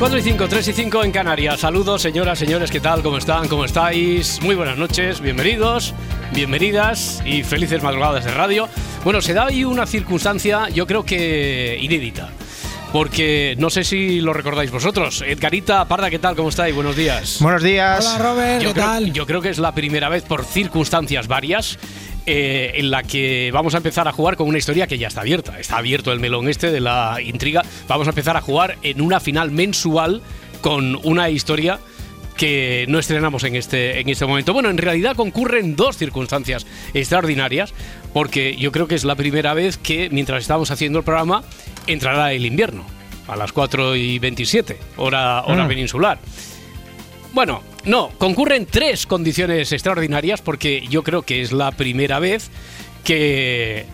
4 y 5, 3 y 5 en Canarias. Saludos, señoras, señores, ¿qué tal? ¿Cómo están? ¿Cómo estáis? Muy buenas noches, bienvenidos, bienvenidas y felices madrugadas de radio. Bueno, se da ahí una circunstancia, yo creo que inédita. Porque no sé si lo recordáis vosotros. Edgarita Parda, ¿qué tal? ¿Cómo estáis? Buenos días. Buenos días. Hola Robert, Yo ¿qué creo, tal? yo creo que es la primera vez por circunstancias varias eh, en la que vamos a empezar a jugar con una historia que ya está abierta. Está abierto el melón este de la intriga. Vamos a empezar a jugar en una final mensual con una historia que no estrenamos en este, en este momento. Bueno, en realidad concurren dos circunstancias extraordinarias, porque yo creo que es la primera vez que mientras estamos haciendo el programa entrará el invierno, a las 4 y 27, hora, hora Mm. peninsular. Bueno, no, concurren tres condiciones extraordinarias porque yo creo que es la primera vez que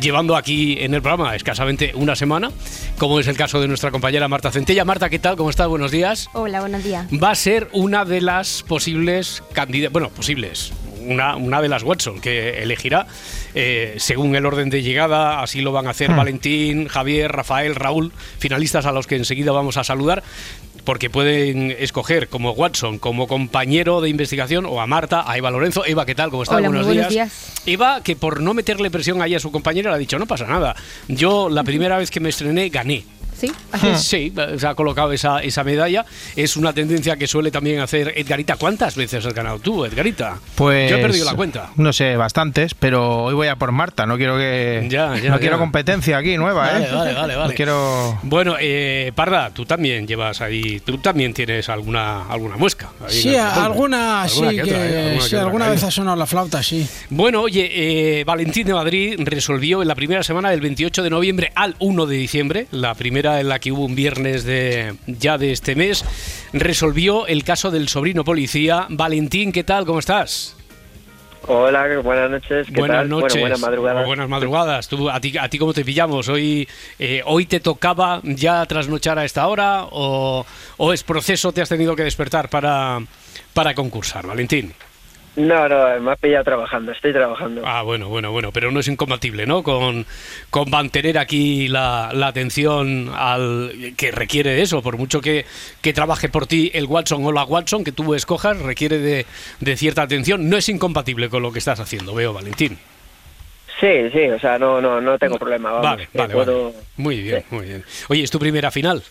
llevando aquí en el programa escasamente una semana, como es el caso de nuestra compañera Marta Centella. Marta, ¿qué tal? ¿Cómo estás? Buenos días. Hola, buenos días. Va a ser una de las posibles candidatas, bueno, posibles, una, una de las Watson que elegirá eh, según el orden de llegada, así lo van a hacer Valentín, Javier, Rafael, Raúl, finalistas a los que enseguida vamos a saludar porque pueden escoger como Watson, como compañero de investigación, o a Marta, a Eva Lorenzo. Eva, ¿qué tal? ¿Cómo? Hola, muy buenos, buenos días. días. Eva, que por no meterle presión ahí a su compañera, le ha dicho, no pasa nada. Yo la primera vez que me estrené gané. ¿Sí? Sí, se ha colocado esa, esa medalla. Es una tendencia que suele también hacer Edgarita. ¿Cuántas veces has ganado tú, Edgarita? Pues Yo he perdido la cuenta. No sé, bastantes, pero hoy voy a por Marta. No quiero que Ya, ya, no ya. quiero competencia aquí nueva, Vale, ¿eh? vale, vale, vale. No quiero Bueno, eh, Parda, tú también llevas ahí, tú también tienes alguna alguna muesca. ahí Sí, revólver. alguna, sí, Alguna que otra, ¿eh? Alguna sí, alguna vez ha sonado la flauta, sí. Bueno, oye, eh, Valentín de Madrid resolvió en la primera semana del 28 de noviembre al 1 de diciembre, la primera en la que hubo un viernes de ya de este mes, resolvió el caso del sobrino policía. Valentín, ¿qué tal? ¿Cómo estás? Hola, buenas noches. ¿Qué Buenas tal? noches. Bueno, buenas madrugadas. Buenas madrugadas. ¿Tú, a, ti, ¿A ti cómo te pillamos? ¿Hoy, eh, ¿Hoy te tocaba ya trasnochar a esta hora o, o es proceso te has tenido que despertar para, para concursar, Valentín? No, no, me has pillado trabajando, estoy trabajando. Ah, bueno, bueno, bueno, pero no es incompatible, ¿no? Con, con mantener aquí la, la atención al que requiere eso, por mucho que, que trabaje por ti el Watson o la Watson que tú escojas, requiere de, de cierta atención. No es incompatible con lo que estás haciendo, veo, Valentín. Sí, sí, o sea, no, no, no tengo problema. Vamos, Vale, vale, puedo- vale. Muy bien, Sí. muy bien. Oye, ¿es tu primera final?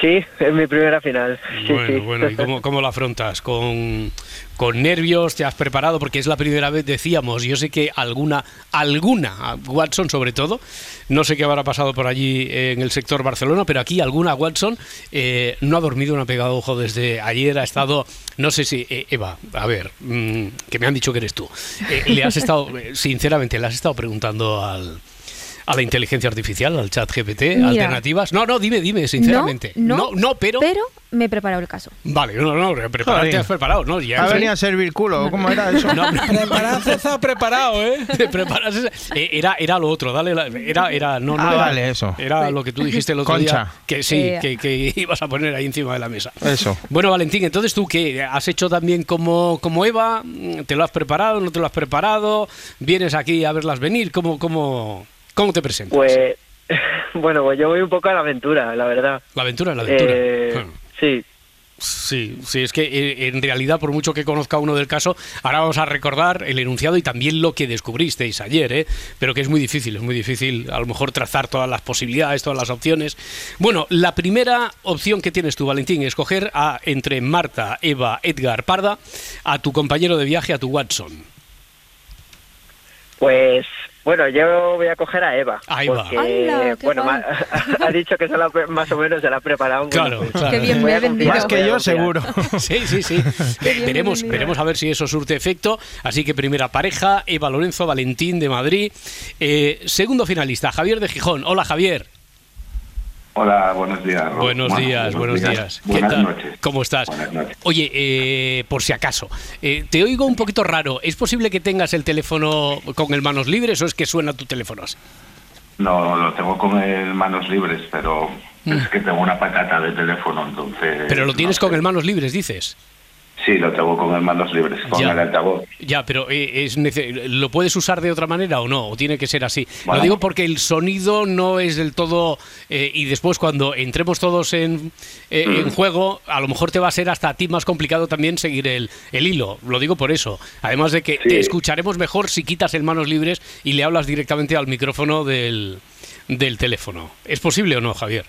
Sí, es mi primera final. Sí, bueno, sí. bueno, ¿y cómo, cómo la afrontas? ¿Con, ¿Con nervios? ¿Te has preparado? Porque es la primera vez, decíamos, yo sé que alguna, alguna, Watson sobre todo, no sé qué habrá pasado por allí en el sector Barcelona, pero aquí alguna Watson eh, no ha dormido, no ha pegado ojo desde ayer, ha estado, no sé si, eh, Eva, a ver, mm, que me han dicho que eres tú, Eh, le has estado, eh, sinceramente, le has estado preguntando al... A la inteligencia artificial, al chat GPT, Mira. alternativas. No, no, dime, dime, sinceramente. No, no, pero. Pero me he preparado el caso. Vale, no, no, prepararte has preparado, ¿no? Ya ha venido a servir culo. ¿Cómo era eso? No, no, Preparado, está preparado, ¿eh? te preparas ese- eh, era, era lo otro, dale, la- era, era, no, no Ah, era- vale, eso. Era lo que tú dijiste el otro día, Concha. que sí, Eh. que, que ibas a poner ahí encima de la mesa. Eso. Bueno, Valentín, entonces tú qué, has hecho también como, como Eva, ¿te lo has preparado, no te lo has preparado? ¿Vienes aquí a verlas venir? ¿Cómo, cómo, cómo te presentas? Pues, bueno, pues yo voy un poco a la aventura, la verdad. la aventura la aventura. Eh, Bueno. sí, Sí, sí, es que eh, en realidad, por mucho que conozca uno del caso, ahora vamos a recordar el enunciado y también lo que descubristeis ayer, ¿eh? pero que es muy difícil, es muy difícil a lo mejor trazar todas las posibilidades, todas las opciones. Bueno, la primera opción que tienes tú, Valentín, es escoger a, entre Marta, Eva, Edgar, Parda, a tu compañero de viaje, a tu Watson. pues, Bueno, yo voy a coger a Eva. A Eva. Porque, ¡Hala, qué bueno, ha dicho que se la más o menos se la ha preparado. bueno, Claro, claro. Qué bien me vendido. Más que yo, seguro. Sí, sí, sí. Veremos, veremos a ver si eso surte efecto. Así que primera pareja, Eva Lorenzo Valentín de Madrid. Eh, segundo finalista, Javier de Gijón. Hola, Javier. Hola, buenos días. Buenos Bueno, días, buenos días. ¿Qué Buenas tal? noches. ¿Cómo estás? Buenas noches. Oye, eh, por si acaso, eh, te oigo un poquito raro. ¿Es posible que tengas el teléfono con el manos libres o es que suena tu teléfono así? No, lo tengo con el manos libres, pero es que tengo una patata de teléfono, entonces... Mm. Pero lo no tienes sé. con el manos libres, dices. Sí, lo tengo con el manos libres, con Ya. el altavoz. Ya, pero eh, es ¿lo puedes usar de otra manera o no? ¿O tiene que ser así? Lo digo porque el sonido no es del todo... eh, y después cuando entremos todos en, eh, Mm. en juego, a lo mejor te va a ser hasta a ti más complicado también seguir el, el hilo. Lo digo por eso. Además de que Sí. te escucharemos mejor si quitas el manos libres y le hablas directamente al micrófono del, del teléfono. ¿Es posible o no, Javier?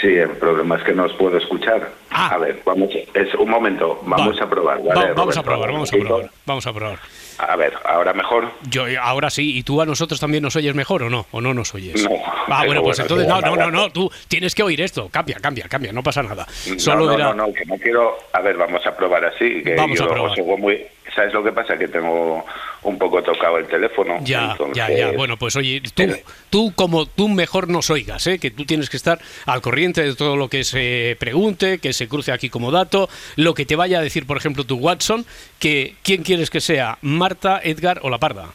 Sí, el problema es que no os puedo escuchar. Ah. A ver, vamos, es un momento, vamos Va- a probar. va- ¿vale, vamos a probar, vamos a probar. Vamos a probar. A ver, ahora mejor. Yo eh, ahora sí, ¿y tú a nosotros también nos oyes mejor o no? ¿O no nos oyes? No, Ah, bueno, pues bueno, entonces, no, no, no, no, tú tienes que oír esto. Cambia, cambia, cambia, no pasa nada. No, Solo no, no, no, que no quiero... A ver, vamos a probar así. Que Vamos yo a probar. os muy... ¿Sabes lo que pasa? Que tengo un poco tocado el teléfono. Ya, entonces- ya, ya. Bueno, pues oye, tú, tú como tú mejor nos oigas, ¿eh? que tú tienes que estar al corriente de todo lo que se pregunte, que se cruce aquí como dato, lo que te vaya a decir, por ejemplo, tu Watson, que quién quieres que sea, Marta, Edgar o La Parda.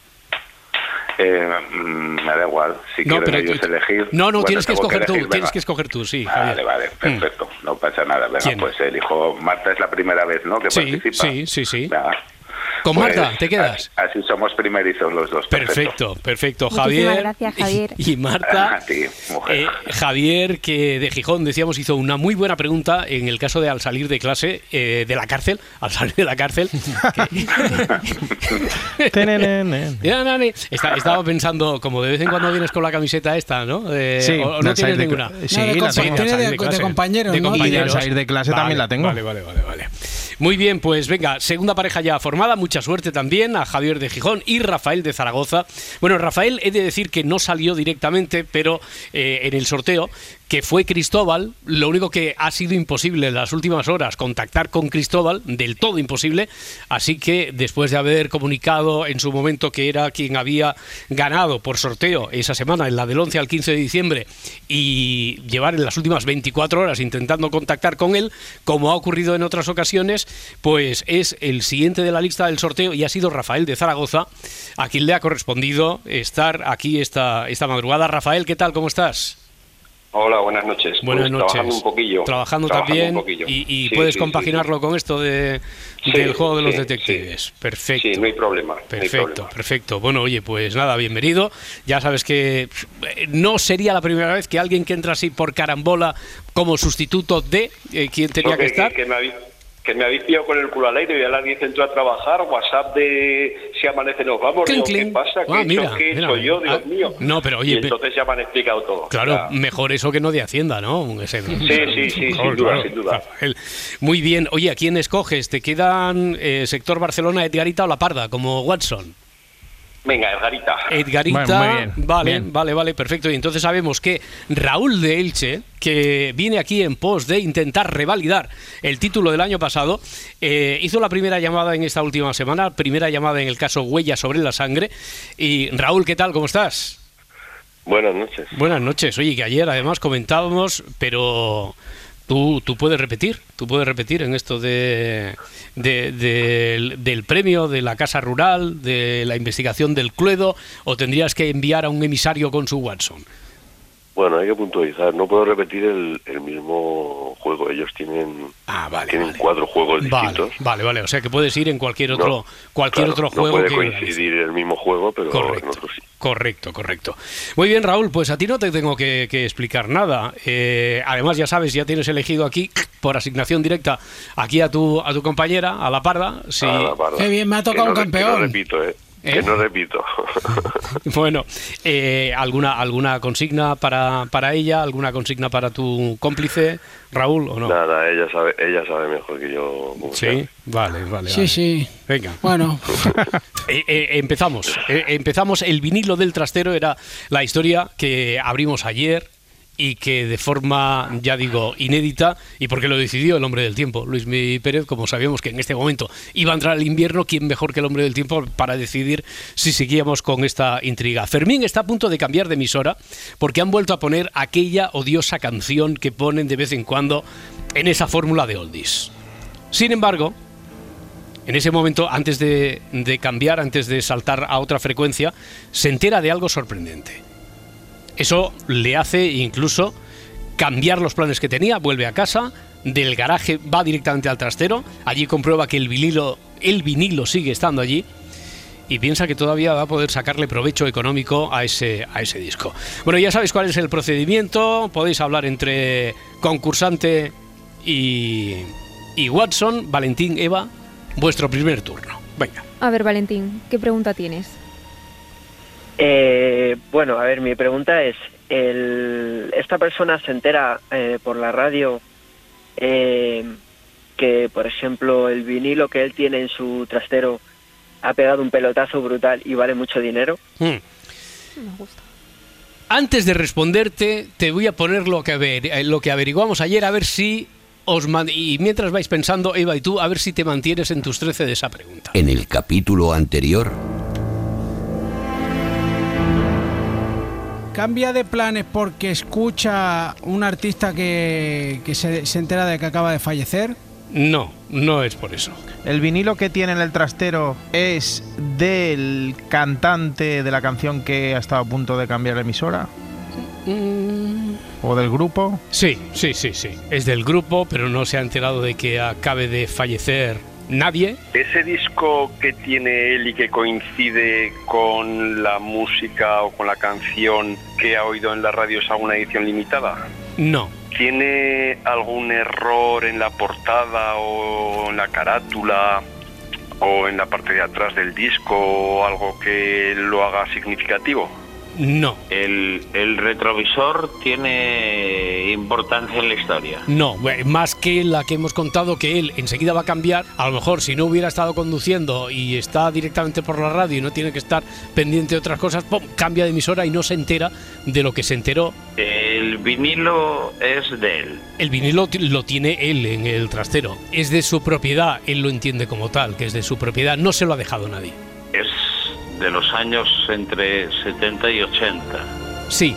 Eh, mm, me da igual. Si No, quieren ellos tú- elegir. No, no, bueno, tienes que escoger tú, elegir, tienes venga. que escoger tú, sí, Vale, Javier. vale, Mm. perfecto. No pasa nada. Venga, ¿Quién? pues elijo. Marta es la primera vez, ¿no? Que Sí, participa. sí, sí, sí. Venga. Con Pues, Marta, ¿te quedas? Así, así somos primerizos los dos. Perfecto, perfecto, Muchísimas Javier. gracias, Javier. Y, y Marta. A ti, mujer. eh, Javier, que de Gijón, decíamos, hizo una muy buena pregunta en el caso de al salir de clase, eh, de la cárcel, al salir de la cárcel. que-. Está- estaba pensando, como de vez en cuando vienes con la camiseta esta, ¿no? De- Sí, o, o no del tienes ninguna. Sí, No, de la tengo. de- de compañeros, De ¿no? Y al salir de clase Vale, también la tengo. Vale, vale, vale, vale. Muy bien, pues venga, segunda pareja ya formada. Mucha suerte también a Javier de Gijón y Rafael de Zaragoza. Bueno, Rafael, he de decir que no salió directamente, pero eh, en el sorteo, que fue Cristóbal. Lo único que ha sido imposible en las últimas horas contactar con Cristóbal, del todo imposible. Así que después de haber comunicado en su momento que era quien había ganado por sorteo esa semana, en la del 11 al 15 de diciembre, y llevar en las últimas 24 horas intentando contactar con él, como ha ocurrido en otras ocasiones, pues es el siguiente de la lista del sorteo y ha sido Rafael de Zaragoza, a quien le ha correspondido estar aquí esta, esta madrugada. Rafael, ¿qué tal? ¿Cómo estás? Hola, buenas noches. Buenas Pues, noches. Trabajando un poquillo. Trabajando, Trabajando también. un poquillo. Y, y Sí, puedes sí, compaginarlo con esto de, del juego de los detectives. Perfecto. Sí, no hay problema. no hay Perfecto, problema. perfecto. Bueno, oye, pues nada, bienvenido. Ya sabes que eh, no sería la primera vez que alguien que entra así por carambola como sustituto de eh, quien tenía No, que estar. Que, me que me habéis pillado con el culo al aire y ahora alguien entró a trabajar, WhatsApp de si amanece nos vamos, digo, ¿qué pasa? ¿Qué Ah, he mira? ¿Qué he mira. hecho yo? Dios Ah, mío. no, pero oye, Y entonces ya me han explicado todo. Claro, mejor eso que no de Hacienda, ¿no? Ese- Sí, sí, sí, sin duda, claro. sin duda. Muy bien. Oye, ¿a quién escoges? ¿Te quedan eh, sector Barcelona, Edgarita o La Parda, como Watson? Venga, Edgarita. Edgarita, Bueno, muy bien, vale, bien. vale, vale, perfecto. Y entonces sabemos que Raúl de Elche, que viene aquí en pos de intentar revalidar el título del año pasado, eh, hizo la primera llamada en esta última semana, primera llamada en el caso Huella sobre la sangre. Y Raúl, ¿qué tal? ¿Cómo estás? Buenas noches. Buenas noches. Oye, que ayer además comentábamos, pero tú, tú puedes repetir, tú puedes repetir en esto de, de- del, del premio de la Casa Rural, de la investigación del Cluedo, o tendrías que enviar a un emisario con su Watson. Bueno, hay que puntualizar. No puedo repetir el, el mismo juego. Ellos tienen, Ah, vale. tienen vale. cuatro juegos Vale, distintos. vale, vale. O sea que puedes ir en cualquier otro, No, cualquier claro, otro juego No puede que coincidir el mismo juego, pero en Correcto, otro sí. correcto, correcto. Muy bien, Raúl, pues a ti no te tengo que, que explicar nada. Eh, además, ya sabes, ya tienes elegido aquí, por asignación directa, aquí a tu, a tu compañera, a la parda. Sí. Ah, la parda. Qué bien, me ha Que tocado no un que campeón. No repito, ¿eh? ¿Eh? Que no repito. Bueno, eh, ¿alguna, ¿alguna consigna para, para ella? ¿Alguna consigna para tu cómplice, Raúl, o no? Nada, ella sabe, ella sabe mejor que yo. Sí, vale, vale. Sí, vale. sí. Venga. Bueno, Eh, eh, empezamos. Eh, empezamos. El vinilo del trastero era la historia que abrimos ayer y que de forma, ya digo, inédita, y porque lo decidió el hombre del tiempo, Luis Mi Pérez, como sabíamos que en este momento iba a entrar el invierno, ¿quién mejor que el hombre del tiempo para decidir si seguíamos con esta intriga? Fermín está a punto de cambiar de emisora porque han vuelto a poner aquella odiosa canción que ponen de vez en cuando en esa fórmula de oldies. Sin embargo, en ese momento, antes de cambiar, antes de saltar a otra frecuencia, se entera de algo sorprendente. Eso le hace incluso cambiar los planes que tenía, vuelve a casa, del garaje va directamente al trastero, allí comprueba que el vinilo, el vinilo sigue estando allí y piensa que todavía va a poder sacarle provecho económico a ese, a ese disco. Bueno, ya sabéis cuál es el procedimiento, podéis hablar entre concursante y, y Watson, Valentín, Eva, vuestro primer turno. Venga. A ver, Valentín, ¿qué pregunta tienes? Eh, bueno, a ver, mi pregunta es, el, ¿esta persona se entera eh, por la radio eh, que, por ejemplo, el vinilo que él tiene en su trastero ha pegado un pelotazo brutal y vale mucho dinero? Hmm. Me gusta. Antes de responderte, te voy a poner lo que, aver- eh, lo que averiguamos ayer, a ver si os... Y mientras vais pensando, Eva y tú, a ver si te mantienes en tus 13 de esa pregunta. En el capítulo anterior, cambia de planes porque escucha un artista que, que se, se entera de que acaba de fallecer. No, no es por eso. El vinilo que tiene en el trastero es del cantante de la canción que ha estado a punto de cambiar la emisora. ¿O del grupo? Sí, sí, sí, sí. Es del grupo, pero no se ha enterado de que acabe de fallecer nadie. Ese disco que tiene él y que coincide con la música o con la canción que ha oído en la radio es alguna edición limitada. No. ¿Tiene algún error en la portada o en la carátula o en la parte de atrás del disco o algo que lo haga significativo? No. El, el retrovisor tiene importancia en la historia. No, más que la que hemos contado que él enseguida va a cambiar, a lo mejor si no hubiera estado conduciendo y está directamente por la radio y no tiene que estar pendiente de otras cosas, ¡pum! cambia de emisora y no se entera de lo que se enteró. El vinilo es de él. El vinilo lo tiene él en el trastero, es de su propiedad, él lo entiende como tal, que es de su propiedad, no se lo ha dejado nadie. De los años entre 70 y 80. Sí.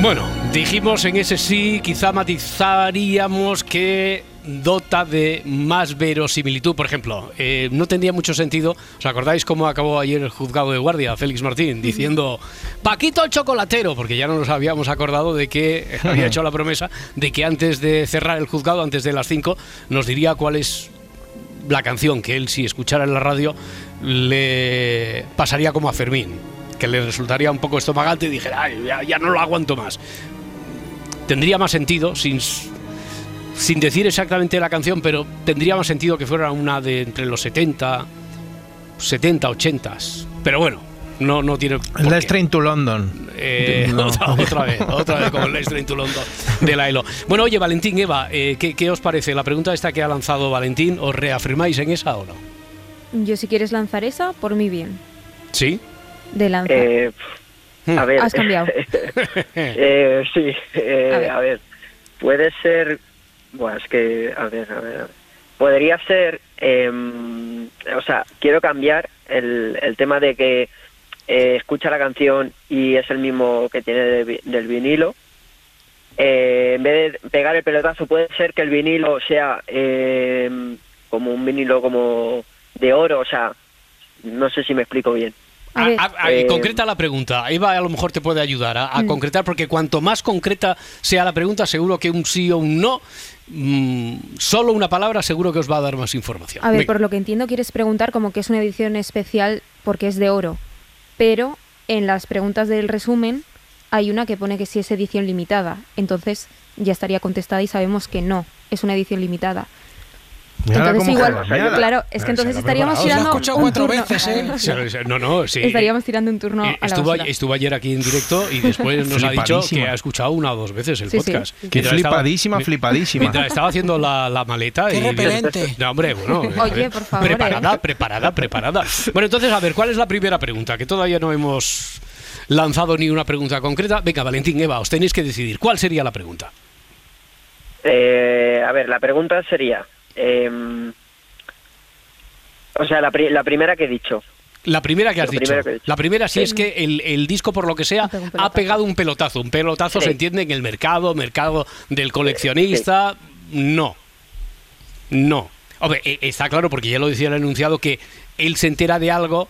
Bueno, dijimos en ese sí, quizá matizaríamos que dota de más verosimilitud. Por ejemplo, eh, no tendría mucho sentido. ¿Os acordáis cómo acabó ayer el juzgado de guardia, Félix Martín, diciendo Paquito el chocolatero? Porque ya no nos habíamos acordado de que había hecho la promesa de que antes de cerrar el juzgado, antes de las 5, nos diría cuál es la canción que él, si escuchara en la radio, le pasaría como a Fermín, que le resultaría un poco estomagante y dijera, "Ay, ya, no lo aguanto más. Tendría más sentido, sin, sin decir exactamente la canción, pero tendría más sentido que fuera una de entre los 70, 70, 80. Pero bueno, no, no tiene. de Train to London. Eh, No. otra, otra vez, otra vez con el Train to London de la ELO. Bueno, oye, Valentín, Eva, eh, ¿qué, qué os parece? La pregunta esta que ha lanzado Valentín, ¿os reafirmáis en esa o no? Yo si quieres lanzar esa, por mí bien. ¿Sí? De lanzar. Eh, a ver. Has cambiado. Eh, sí, eh, A ver. a, ver. Puede ser. Bueno, es que. A ver, a ver. a ver. Podría ser. em, o sea, quiero cambiar el, el tema de que eh, escucha la canción y es el mismo que tiene de del vinilo. Eh, en vez de pegar el pelotazo, puede ser que el vinilo sea em, como un vinilo como de oro, o sea, no sé si me explico bien. A ver, A- a- Eh, concreta la pregunta. Eva a lo mejor te puede ayudar a, a Mm. concretar, porque cuanto más concreta sea la pregunta, seguro que un sí o un no, mm, solo una palabra seguro que os va a dar más información. a ver, Venga. por lo que entiendo quieres preguntar como que es una edición especial porque es de oro. Pero en las preguntas del resumen hay una que pone que sí es edición limitada. Entonces ya estaría contestada y sabemos que no, es una edición limitada. Entonces igual, claro, es que entonces estaríamos tirando un turno. veces, ¿eh? No, no, sí. Estaríamos tirando un turno Eh, a la Estuvo, basura. estuvo ayer aquí en directo y después nos ha dicho que ha escuchado una o dos veces el Sí, sí. podcast. Qué Mientras estaba- flipadísima, flipadísima. Mientras estaba haciendo la, la maleta. Qué y repelente. No, hombre, bueno. Oye, eh, por favor, Preparada, eh. preparada, preparada. Bueno, entonces, a ver, ¿cuál es la primera pregunta? Que todavía no hemos lanzado ni una pregunta concreta. Venga, Valentín, Eva, os tenéis que decidir. ¿Cuál sería la pregunta? Eh, a ver, la pregunta sería... em, o sea, la, pri- la primera que he dicho. La primera que has dicho. que. La primera, si Sí. es que el, el disco, por lo que sea, Ha pegado un pelotazo. un pelotazo. Sí. se entiende en el mercado, mercado del coleccionista. No. No. Hombre, eh, está claro, porque ya lo decía el enunciado, que él se entera de algo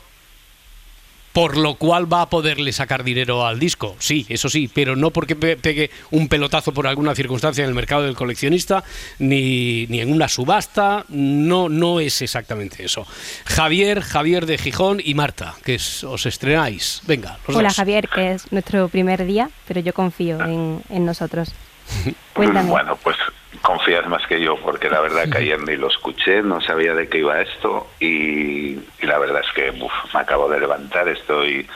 por lo cual va a poderle sacar dinero al disco. Sí, eso sí, pero no porque pe- pegue un pelotazo por alguna circunstancia en el mercado del coleccionista, ni, ni en una subasta. No, no es exactamente eso. Javier, Javier de Gijón y Marta, que es- os estrenáis. Venga, los Hola dos. Javier, que es nuestro primer día, pero yo confío en, en nosotros. Cuéntame. Bueno, pues confías más que yo, porque la verdad que ayer ni lo escuché, no sabía de qué iba esto y, y la verdad es que uf, me acabo de levantar, estoy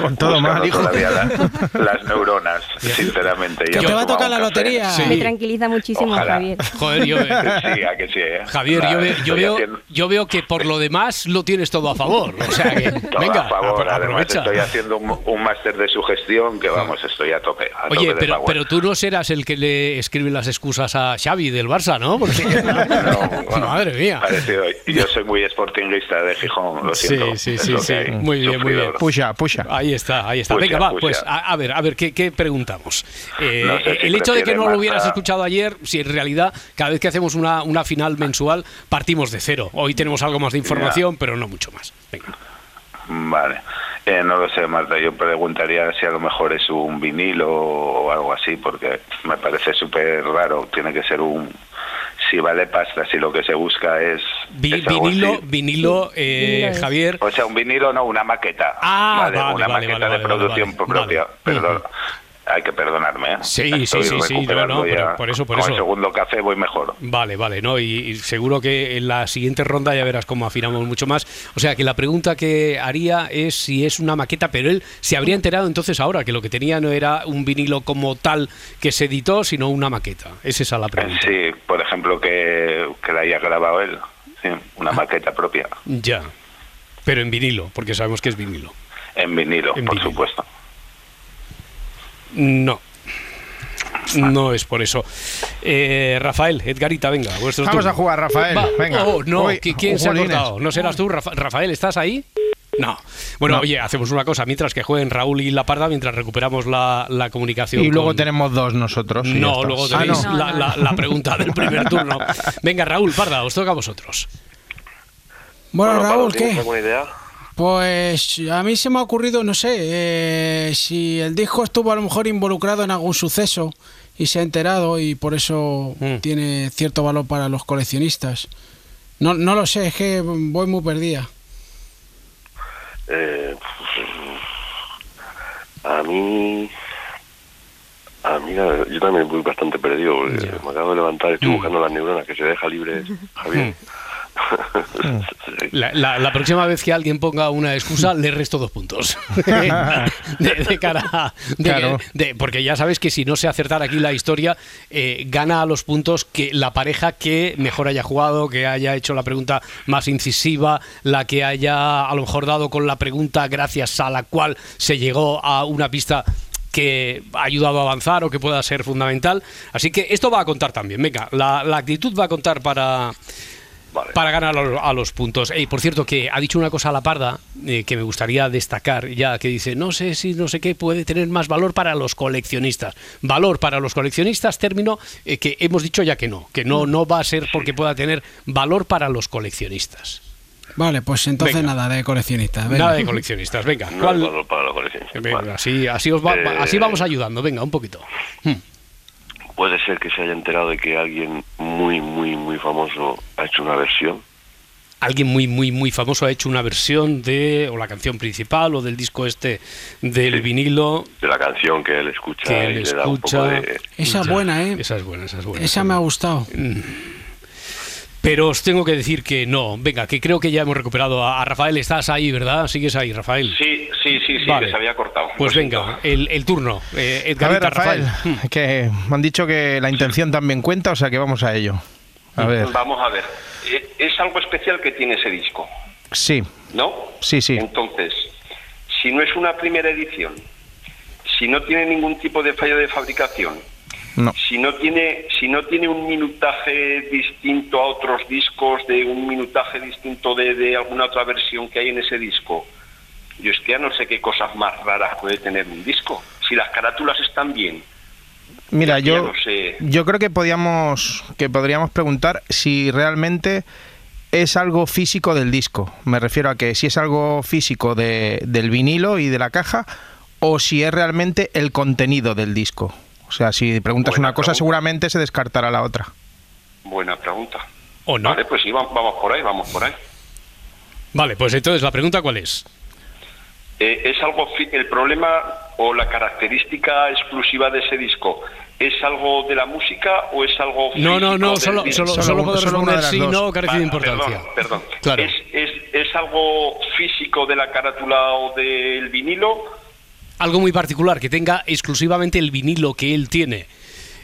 Con todo mal, hijo. todavía la- las neuronas, sinceramente. Que Ya te me va a tocar la lotería. Sí. Me tranquiliza muchísimo Ojalá. Javier. Joder, yo, Sí, a que sí, ¿eh? Javier, yo, ve- veo, haciendo yo veo que por lo demás lo tienes todo a favor. O sea que, todo venga, a favor, además estoy haciendo un, un máster de sugestión que vamos, estoy a tope. a Oye, tope pero, pero tú no serás el que le escribe las excusas a Xavi del Barça, ¿no? Porque, No, bueno, madre mía. Parecido. Yo soy muy sportinguista de Gijón, lo Sí, siento. sí, sí, sí. hay. Muy bien, muy bien. Pusha, pusha. Ahí está, ahí está. Pucha, Venga, va, pucha. pues a, a ver, a ver, ¿qué, qué preguntamos? Eh, No sé si el hecho de que no lo hubieras escuchado ayer, si en realidad cada vez que hacemos una, una final mensual partimos de cero. Hoy tenemos algo más de información, pero no mucho más. Venga. Vale. Eh, no lo sé, Marta. Yo preguntaría si a lo mejor es un vinilo o algo así, porque me parece súper raro. Tiene que ser un. Si vale pasta, si lo que se busca es. Vi- es algo vinilo, vinilo, eh, Vinilo. Javier. O sea, un vinilo, no, una maqueta. Ah, vale, una vale, maqueta vale, de vale, producción vale, propia. vale. Perdón. Hay que perdonarme. ¿eh? Sí, Estoy sí, sí, sí, no, no, pero por eso, por Con eso. el segundo café voy mejor. Vale, vale, ¿no? Y, y seguro que en la siguiente ronda ya verás cómo afinamos mucho más. O sea, que la pregunta que haría es si es una maqueta, pero él se habría enterado entonces ahora que lo que tenía no era un vinilo como tal que se editó, sino una maqueta. Es esa la pregunta. Sí, por ejemplo, que, que la haya grabado él. Sí, una maqueta propia. Ya. Pero en vinilo, porque sabemos que es vinilo. En vinilo, En por vinilo. supuesto. No. No es por eso. Eh, Rafael, Edgarita, venga. Vamos a jugar, Rafael. Va. Venga. Oh, no, Uy, ¿qui- ¿quién se ha cortado? ¿No serás tú, Rafa- Rafael? ¿Estás ahí? No. Bueno, No. oye, hacemos una cosa. Mientras que jueguen Raúl y La Parda, mientras recuperamos la, la comunicación. Y luego con- tenemos dos nosotros. No, luego Ah, tenéis no. la, la- la pregunta del primer turno. Venga, Raúl, Parda, os toca a vosotros. Bueno, Raúl, ¿tienes ¿qué? alguna idea? Pues a mí se me ha ocurrido, no sé, eh, si el disco estuvo a lo mejor involucrado en algún suceso y se ha enterado y por eso Mm. tiene cierto valor para los coleccionistas. No, no lo sé, es que voy muy perdida. Eh, a mí... A mí, yo también voy bastante perdido. porque Me acabo de levantar, estoy Mm. buscando las neuronas que se deja libre, Javier. La, la- la próxima vez que alguien ponga una excusa, le resto dos puntos. de, de cara a- de- Claro. de- porque ya sabes que si no se acertar aquí la historia, eh, gana a los puntos que la pareja que mejor haya jugado, que haya hecho la pregunta más incisiva, la que haya a lo mejor dado con la pregunta gracias a la cual se llegó a una pista que ha ayudado a avanzar o que pueda ser fundamental. Así que esto va a contar también. Venga, la, la actitud va a contar para, Vale. para ganar a los, a los puntos. Ey, por cierto, que ha dicho una cosa a la parda eh, que me gustaría destacar ya, que dice, no sé si no sé qué puede tener más valor para los coleccionistas. Valor para los coleccionistas, término eh, que hemos dicho ya que no, que no, no va a ser porque pueda tener valor para los coleccionistas. Vale, pues entonces Venga. nada de coleccionistas. venga. Nada de coleccionistas, venga. No ¿cuál- hay valor para la colección. Venga, Vale. así, así, os va- Eh, así vamos ayudando, venga, un poquito. Hmm. Puede ser que se haya enterado de que alguien muy, muy, muy famoso ha hecho una versión. alguien muy, muy, muy famoso ha hecho una versión de, o la canción principal, o del disco este del vinilo. de la canción que él escucha Que él y le da un poco escucha. de... Esa es buena, ¿eh? Esa es buena, esa es buena. Esa me ha gustado. Pero os tengo que decir que no. Venga, que creo que ya hemos recuperado a, a Rafael. Estás ahí, ¿verdad? ¿Sigues ahí, Rafael? Sí, sí, sí, sí, Vale. que se había cortado. Pues venga, el, el turno. Eh, A ver, Rafael, Rafael. que me han dicho que la intención también cuenta, o sea que vamos a ello. A ver, Vamos a ver. Eh, Es algo especial que tiene ese disco, sí, ¿no? sí, sí. Entonces, si no es una primera edición, si no tiene ningún tipo de fallo de fabricación, No. si no tiene si no tiene un minutaje distinto a otros discos, de un minutaje distinto de, de alguna otra versión que hay en ese disco, yo es que ya no sé qué cosas más raras puede tener un disco. Si las carátulas están bien, Mira, yo, no sé. yo creo que podíamos, que podríamos preguntar si realmente es algo físico del disco. Me refiero a que si es algo físico de, del vinilo y de la caja o si es realmente el contenido del disco. O sea, si preguntas Buena una cosa, pregunta. seguramente se descartará la otra. buena pregunta. ¿O no? Vale, pues sí, va- vamos por ahí, vamos por ahí. Vale, pues entonces la pregunta cuál es. Eh, es algo el problema o la característica exclusiva de ese disco es algo de la música o es algo No, no, no, solo, disco? solo, solo puedo responder sí, no, carece de Vale, importancia. Perdón, perdón. Claro. ¿Es, es, es algo físico de la carátula o del vinilo? Algo muy particular, que tenga exclusivamente el vinilo que él tiene.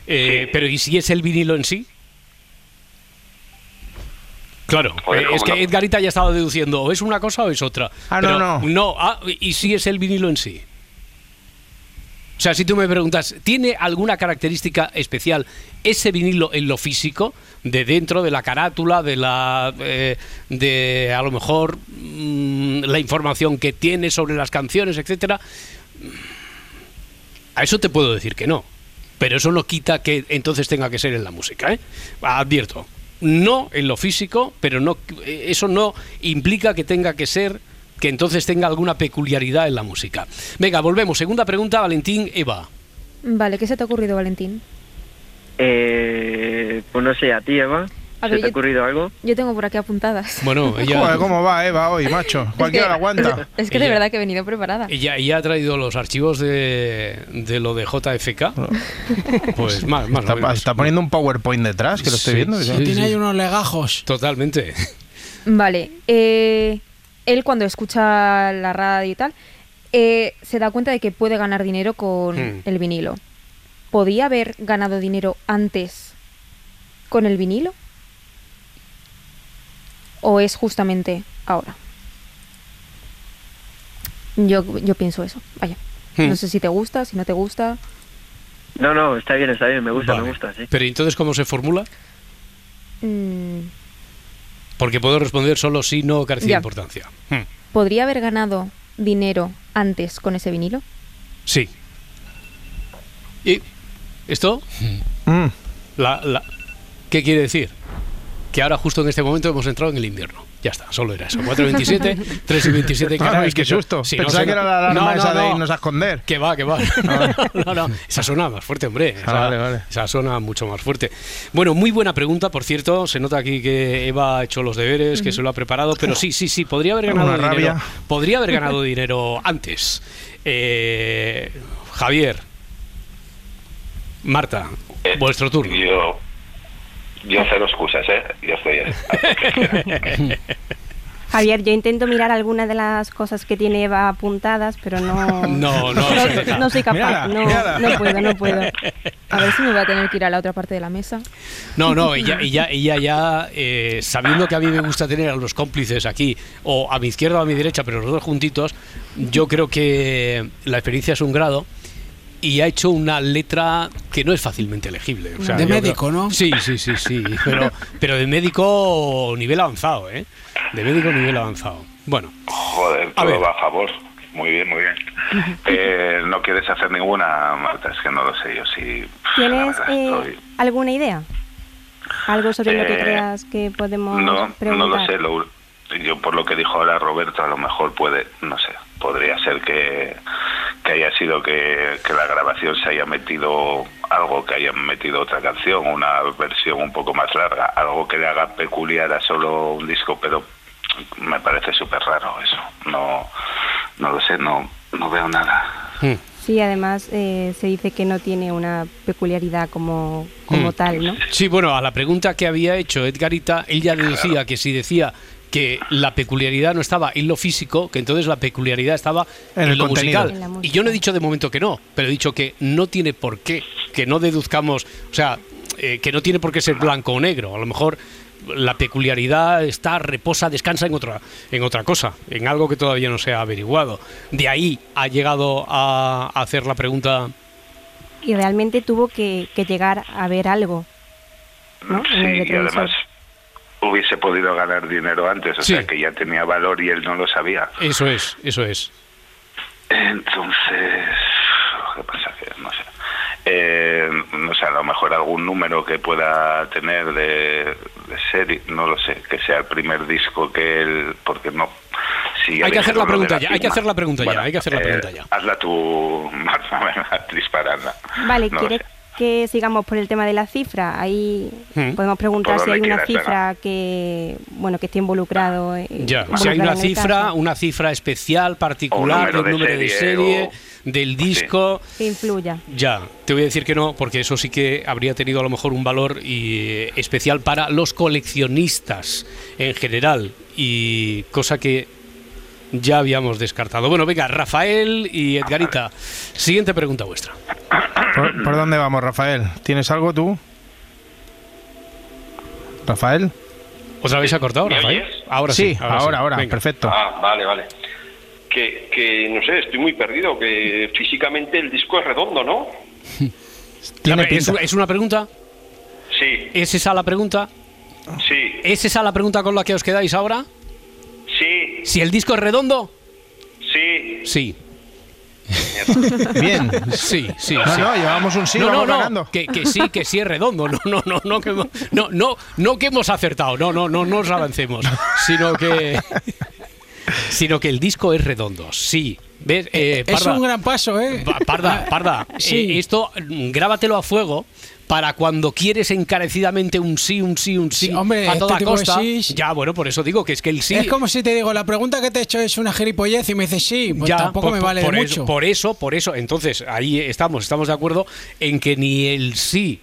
Eh, Pero ¿y si es el vinilo en sí? Claro, Joder, eh, es ¿cómo que no? Edgarita ya estaba deduciendo, o es una cosa o es otra. Ah, no, Pero no. No, ah, ¿y si es el vinilo en sí? O sea, si tú me preguntas, ¿tiene alguna característica especial ese vinilo en lo físico? De dentro, de la carátula, de la. eh, de a lo mejor mm, la información que tiene sobre las canciones, etcétera. A eso te puedo decir que no. Pero eso no quita que entonces tenga que ser en la música, ¿eh? Advierto. No en lo físico, pero no eso no implica que tenga que ser que entonces tenga alguna peculiaridad en la música. Venga, volvemos. Segunda pregunta, Valentín Eva. Vale, ¿qué se te ha ocurrido, Valentín? Eh, pues no sé, a ti, Eva, ¿se ver, te ha ocurrido algo? Yo tengo por aquí apuntadas. Bueno, ella, Joder, ¿cómo va Eva hoy, macho? Cualquiera la aguanta. Es que de Ella- verdad que he venido preparada. ella, ella ha traído los archivos de, de lo de JFK. Pues más, más Está, menos. está poniendo un PowerPoint detrás, que lo estoy Sí, viendo. sí, Tiene sí. ahí unos legajos. Totalmente. Vale, eh, él cuando escucha la radio y tal, eh, se da cuenta de que puede ganar dinero con Hmm. el vinilo. ¿Podía haber ganado dinero antes con el vinilo? ¿O es justamente ahora? Yo, yo pienso eso, vaya. Hmm. No sé si te gusta, si no te gusta. No, no, está bien, está bien, me gusta, Vale. me gusta, sí. Pero entonces, ¿cómo se formula? Mm, Porque puedo responder solo si no carece de importancia. Hmm. ¿Podría haber ganado dinero antes con ese vinilo? Sí. ¿Y esto? Mm. La, la- ¿Qué quiere decir? Que ahora justo en este momento hemos entrado en el invierno. Ya está, solo era eso. 4.27, 3 y 27 en Ah, Canarias. qué susto. No Pensaba sé, que no- era la alarma no, esa no, de no. irnos a esconder. Que va, que va. no, no, esa suena más fuerte, hombre. Esa, Ah, vale, vale. esa suena mucho más fuerte. Bueno, muy buena pregunta, por cierto. Se nota aquí que Eva ha hecho los deberes, que se lo ha preparado. Pero sí, sí, sí, podría haber ganado Una dinero. rabia. Podría haber ganado dinero antes. Eh, Javier. Marta, vuestro turno. Yo, yo cero excusas, ¿eh? Yo estoy. Javier, yo intento mirar algunas de las cosas que tiene Eva apuntadas, pero no. No, no, deja. no soy capaz. Mírala, no, mírala. no puedo, no puedo. A ver si me voy a tener que ir a la otra parte de la mesa. No, no, ella, ella, ella ya, eh, sabiendo que a mí me gusta tener a los cómplices aquí, o a mi izquierda o a mi derecha, pero los dos juntitos, yo creo que la experiencia es un grado y ha hecho una letra que no es fácilmente legible. O sea, De creo- médico, ¿no? Sí, sí, sí, sí, pero, pero de médico nivel avanzado, ¿eh? De médico nivel avanzado. Bueno, Joder, A ver. todo va a favor. Muy bien, muy bien. Eh, ¿No quieres hacer ninguna, Marta? Es que no lo sé yo si... ¿Tienes verdad, eh, estoy- alguna idea? ¿Algo sobre lo que Eh, creas que podemos No, preguntar? no lo sé. Lo, yo por lo que dijo ahora Roberto, a lo mejor puede, no sé, podría ser que, que haya sido que, que la grabación se haya metido algo, que hayan metido otra canción, una versión un poco más larga, algo que le haga peculiar a solo un disco, pero me parece súper raro eso. No, no lo sé, no, no veo nada. hmm. Sí, además eh, se dice que no tiene una peculiaridad como, como Mm. tal, ¿no? Sí, bueno, a la pregunta que había hecho Edgarita, él ya decía que si decía que la peculiaridad no estaba en lo físico, que entonces la peculiaridad estaba En en, el lo contenido. musical. En Y yo no he dicho de momento que no, pero he dicho que no tiene por qué, que no deduzcamos, o sea, eh, que no tiene por qué ser blanco o negro. A lo mejor la peculiaridad está, reposa, descansa en otra, en otra cosa, en algo que todavía no se ha averiguado. De ahí ha llegado a hacer la pregunta. Y realmente tuvo que, que llegar a ver algo, ¿no? En el Sí, y además hubiese podido ganar dinero antes, o Sí. sea que ya tenía valor y él no lo sabía. Eso es, eso es. Entonces, ¿qué pasa? Que no sé. Eh, no sé, a lo mejor algún número que pueda tener de, de serie, no lo sé, que sea el primer disco que él, porque no. Si Hay que hacer la pregunta ya, hay que hacer la pregunta ya, hay que hacer la eh, pregunta ya. Hazla tú, Marta, venga, dispararla. Vale, No lo ¿quieres que sigamos por el tema de la cifra? Ahí Hmm. podemos preguntar si hay una cifra que, bueno, que esté involucrado. eh, Ya, si hay una cifra, caso, una cifra especial, particular, número de número de serie serie, o- del disco. que influya. Ya, te voy a decir que no, porque eso sí que habría tenido a lo mejor un valor y, eh, especial para los coleccionistas en general, y cosa que ya habíamos descartado. Bueno, venga, Rafael y Edgarita, siguiente pregunta vuestra. ¿Por, por dónde vamos, Rafael? ¿Tienes algo tú? ¿Rafael? ¿Otra vez se ha cortado, ¿Me Rafael? Ahora sí, Sí, ahora, ahora, Venga. perfecto. Ah, vale, vale. Que, que, no sé, estoy muy perdido, que físicamente el disco es redondo, ¿no? Tiene ¿Es, pinta. es una pregunta? Sí, ¿Es esa la pregunta? sí, ¿Es esa la pregunta con la que os quedáis ahora? Sí, ¿Si el disco es redondo? sí. Sí. Bien. Sí, sí, No, sí. no, llevamos un sí, no, no, vamos no, ganando. que, que sí, que sí es redondo. No, no, no, no, que, no, no, no que hemos acertado. No, no, no, no nos avancemos. Sino que, sino que el disco es redondo. Sí. ¿Ves? Eh, es Parda, un gran paso, ¿eh? Pa- Parda, Parda, Sí. eh, esto mm, grábatelo a fuego para cuando quieres encarecidamente un sí, un sí, un sí, Sí, hombre, a este toda costa. sís- Ya, bueno, por eso digo que es que el sí. Es como si te digo, la pregunta que te he hecho es una gilipollez y me dices sí, pues ya, tampoco por, me vale por de eso, mucho. por eso, por eso. Entonces, ahí estamos, estamos de acuerdo en que ni el sí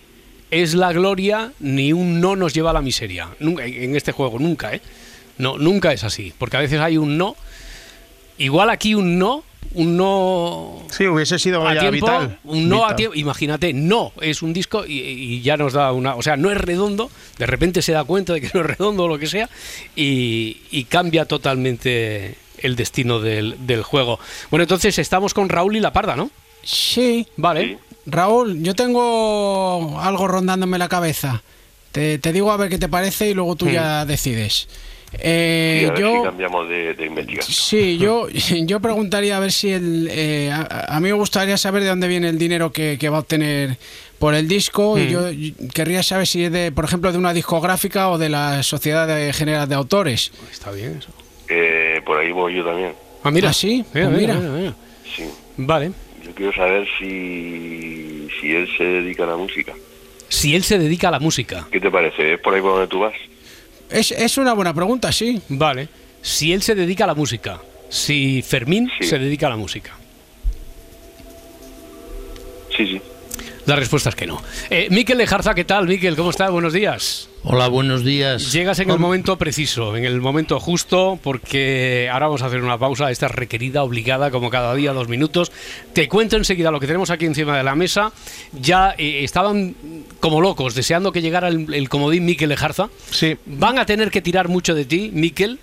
es la gloria, ni un no nos lleva a la miseria. Nunca, en este juego, nunca, ¿eh? No, nunca es así. Porque a veces hay un no. Igual aquí un no, un no Sí, hubiese sido a ya tiempo, vital. un no a tiempo. Imagínate, no es un disco y, y ya nos da una. O sea, no es redondo, de repente se da cuenta de que no es redondo o lo que sea y, y cambia totalmente el destino del, del juego. Bueno, entonces estamos con Raúl y la Parda, ¿no? Sí. Vale. Raúl, yo tengo algo rondándome la cabeza. Te, te digo a ver qué te parece y luego tú Hmm. ya decides. Y Eh, a ver si yo, cambiamos de, de investigación. sí, yo, yo preguntaría a ver si el. eh, a, a mí me gustaría saber de dónde viene el dinero que, que va a obtener por el disco. Y Hmm. yo y querría saber si es de, por ejemplo, de una discográfica o de la Sociedad de General de Autores. Está bien eso. Eh, por ahí voy yo también. Ah, mira. ¿Ah, sí? Mira, Pues mira, mira. mira, mira. Sí. Vale. Yo quiero saber si, si él se dedica a la música. Si él se dedica a la música. ¿Qué te parece? ¿Es por ahí por donde tú vas? Es, es una buena pregunta, sí. Vale. Si él se dedica a la música. Si Fermín Sí. se dedica a la música. Sí, sí. La respuesta es que no. Eh, Miquel Lejarza, ¿qué tal? Miquel, ¿cómo estás? Buenos días. Hola, buenos días. Llegas en el momento preciso, en el momento justo, porque ahora vamos a hacer una pausa. Esta es requerida, obligada, como cada día, dos minutos. Te cuento enseguida lo que tenemos aquí encima de la mesa. Ya eh, estaban como locos, deseando que llegara el, el comodín Miquel Lejarza. Sí. Van a tener que tirar mucho de ti, Miquel.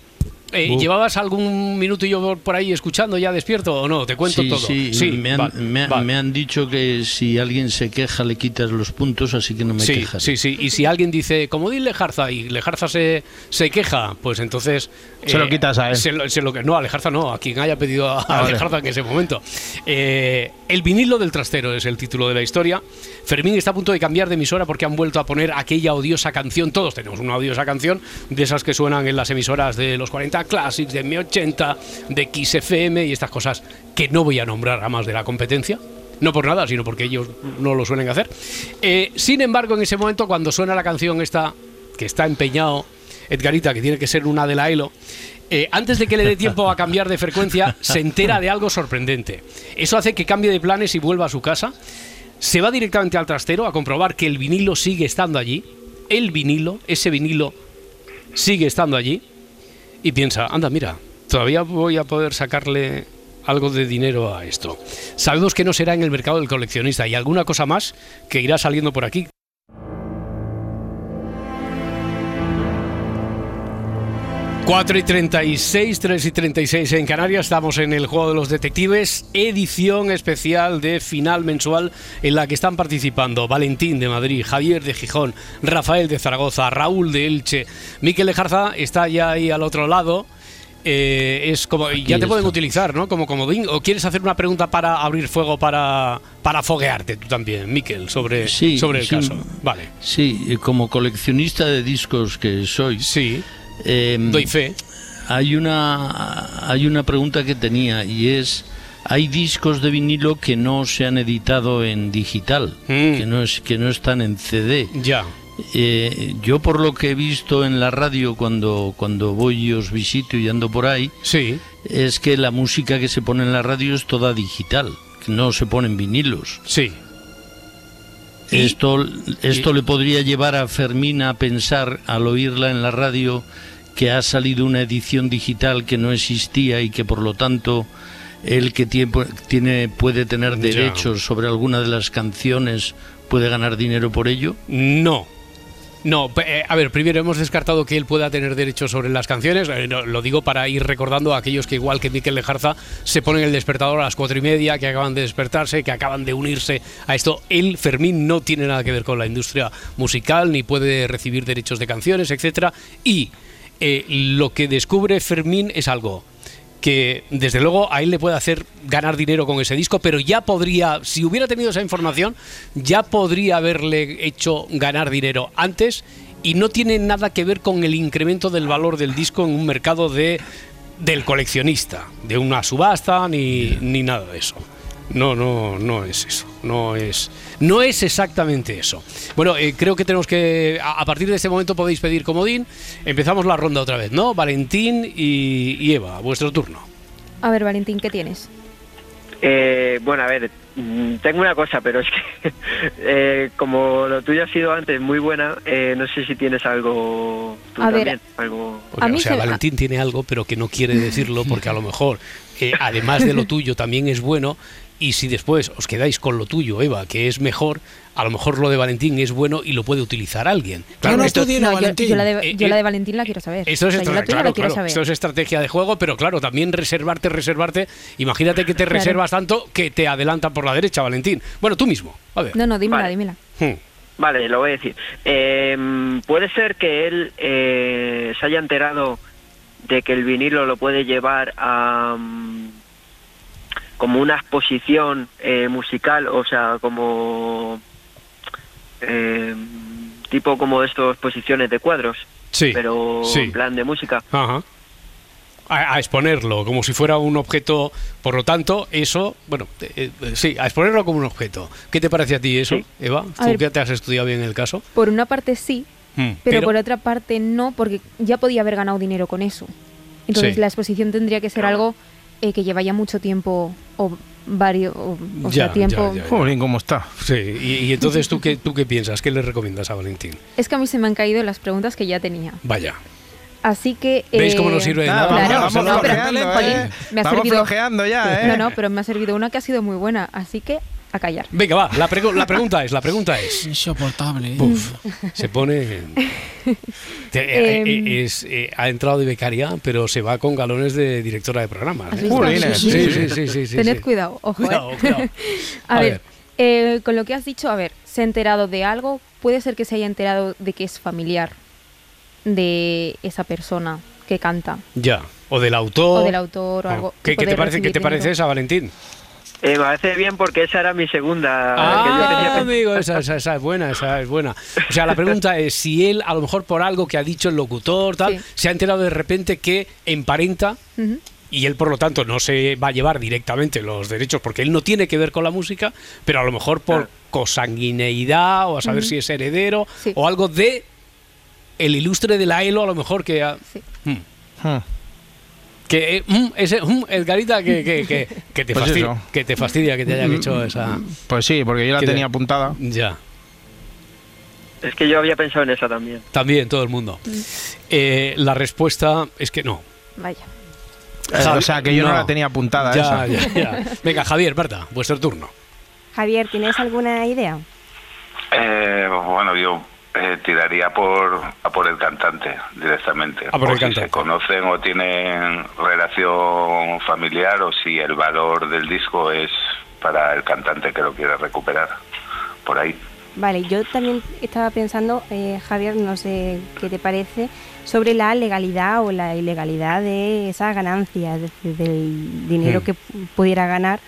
Eh. ¿Llevabas algún minuto yo por- ahí escuchando ya despierto o no? Te cuento sí, todo. Sí, me, han, vale, me- vale. me han dicho que si alguien se queja le quitas los puntos, así que no me sí, quejaré. sí, sí. Y si alguien dice, como di Lejarza y Lejarza se, se queja, pues entonces. Se lo quitas a él. Se lo, se lo que- no, a Lejarza no, a quien haya pedido a, Ah, vale. Lejarza en ese momento. Eh, el vinilo del trastero es el título de la historia. Fermín está a punto de cambiar de emisora porque han vuelto a poner aquella odiosa canción. Todos tenemos una odiosa canción de esas que suenan en las emisoras de los 40 Classics, de M80, de Kiss FM y estas cosas que no voy a nombrar a más de la competencia. No por nada, sino porque ellos no lo suelen hacer. Eh, sin embargo, en ese momento, cuando suena la canción esta, que está empeñado Edgarita, que tiene que ser una de la ELO, eh, antes de que le dé tiempo a cambiar de frecuencia, se entera de algo sorprendente. Eso hace que cambie de planes y vuelva a su casa. Se va directamente al trastero a comprobar que el vinilo sigue estando allí. El vinilo, ese vinilo, sigue estando allí. Y piensa, anda, mira, todavía voy a poder sacarle algo de dinero a esto. Sabemos que no será en el mercado del coleccionista y alguna cosa más que irá saliendo por aquí. 4 y 36, 3 y 36 en Canarias, estamos en el Juego de los Detectives, edición especial de final mensual en la que están participando Valentín de Madrid, Javier de Gijón, Rafael de Zaragoza, Raúl de Elche, Miquel de Jarza está ya ahí al otro lado. Eh, es como ya te pueden utilizar, ¿no? Como comodín. ¿O quieres hacer una pregunta para abrir fuego para, para foguearte tú también, Miquel, sobre, Sí, sobre el sí. caso? Vale. Sí, como coleccionista de discos que soy, sí, doy fe. Hay una, hay una pregunta que tenía y es, hay discos de vinilo que no se han editado en digital, que, no es, que no están en CD. Mm. Ya. Eh, yo por lo que he visto en la radio cuando, cuando voy y os visito y ando por ahí, sí. es que la música que se pone en la radio es toda digital, que no se ponen vinilos. Sí. Esto, esto le podría llevar a Fermín a pensar al oírla en la radio que ha salido una edición digital que no existía y que por lo tanto él que tiempo- tiene, puede tener Ya. derechos sobre alguna de las canciones puede ganar dinero por ello. No. No, eh, a ver, primero hemos descartado que él pueda tener derechos sobre las canciones. eh, lo digo para ir recordando a aquellos que, igual que Miquel Lejarza, se ponen el despertador a las cuatro y media, que acaban de despertarse, que acaban de unirse a esto. Él, Fermín, no tiene nada que ver con la industria musical, ni puede recibir derechos de canciones, etcétera. Y eh, lo que descubre Fermín es algo que desde luego a él le puede hacer ganar dinero con ese disco, pero ya podría, si hubiera tenido esa información, ya podría haberle hecho ganar dinero antes y no tiene nada que ver con el incremento del valor del disco en un mercado de del coleccionista, de una subasta ni, ni nada de eso. No, no, no es eso. No es, no es exactamente eso. Bueno, eh, creo que tenemos que. A, a partir de este momento podéis pedir comodín. Empezamos la ronda otra vez, ¿no? Valentín y, y Eva, vuestro turno. A ver, Valentín, ¿qué tienes? Eh, bueno, a ver, mm, tengo una cosa, pero es que eh, como lo tuyo ha sido antes muy buena, eh, no sé si tienes algo tú A ver, también, algo. O sea, o sea, Valentín tiene algo, pero que no quiere decirlo porque a lo mejor, eh, además de lo tuyo, también es bueno. Y si después os quedáis con lo tuyo, Eva, que es mejor, a lo mejor lo de Valentín es bueno y lo puede utilizar alguien. No, esto- yo, yo la de, Eh, yo la eh, de Valentín la quiero saber. Esto es, O sea, yo la estra- tuya claro, la quiero claro, saber. esto es estrategia de juego, pero claro, también reservarte, reservarte. Imagínate que te Claro. reservas tanto que te adelantan por la derecha, Valentín. Bueno, tú mismo. A ver. No, no, dímela, Vale. dímela. Hmm. Vale, lo voy a decir. Eh, puede ser que él eh, se haya enterado de que el vinilo lo puede llevar a mm, como una exposición eh, musical, o sea, como eh, tipo como esto exposiciones de cuadros, Sí. pero sí. en plan de música. Ajá. A, a exponerlo como si fuera un objeto. Por lo tanto, eso, bueno, eh, eh, sí, a exponerlo como un objeto. ¿Qué te parece a ti eso, Eva? A Tú ver. que te has estudiado bien el caso. Por una parte sí, Hmm, pero, por otra parte no, porque ya podía haber ganado dinero con eso. Entonces Sí. la exposición tendría que ser algo eh, que lleva ya mucho tiempo o varios, o, o sea, tiempo. Jolín, ¿cómo está? Sí, y, y entonces ¿tú qué, ¿tú qué piensas? ¿Qué le recomiendas a Valentín? Es que a mí se me han caído las preguntas que ya tenía. Vaya. Así que. ¿Veis eh, cómo no sirve de Nada, vamos- Claro, vamos no, pero, flojeando, jolín, ¿eh? me ha Vamos servido. flojeando ya, ¿eh? No, no, pero me ha servido una que ha sido muy buena, así que a callar. Venga, va, la, pregu- la pregunta es, la pregunta es. Insoportable. ¿eh? Uf, se pone. Te- eh, Em. eh, es, eh, ha entrado de becaria, pero se va con galones de directora de programas. ¿Has ¿eh? Sí, Sí, sí, sí, Tened sí. cuidado, ojo. ¿eh? Cuidado, cuidado. a, A ver, ver. eh, con lo que has dicho, a ver, se ha enterado de algo, puede ser que se haya enterado de que es familiar de esa persona que canta. Ya. O del autor. O del autor o Oh. algo, ¿Qué, que qué te parece, qué te parece esa, Valentín? Eh, me parece bien porque esa era mi segunda. que yo tenía Ah, amigo, esa, esa- esa es buena, esa es buena. O sea, la pregunta es si él, a lo mejor por algo que ha dicho el locutor, tal, se ha enterado de repente que emparenta Ujú. y él, por lo tanto, no se va a llevar directamente los derechos porque él no tiene que ver con la música, pero a lo mejor por consanguineidad o a saber Ujú. si es heredero o algo de el ilustre de la ELO a lo mejor que... ha- Mm. Hmm. Que eh, mm, ese mm, Edgarita que, que, que, que te Pues fastidia, eso. que te fastidia que te hayan Mm, hecho esa... Pues sí, porque yo la tenía te- apuntada. Ya, Es que yo había pensado en esa también. también todo el mundo. Eh, la respuesta es que no. Vaya. Eh, o sea, que yo no, no. la tenía apuntada Ya, esa. ya, ya. Venga, Javier, Berta, vuestro turno. Javier, ¿tienes alguna idea? Eh, bueno, yo eh, tiraría por, a por el cantante directamente. A por o el si cantante. se conocen o tienen relación familiar o si el valor del disco es para el cantante que lo quiere recuperar. Por ahí. Vale, yo también estaba pensando, eh, Javier, no sé qué te parece, sobre la legalidad o la ilegalidad de esa ganancia, del dinero Mm. que pudiera ganar,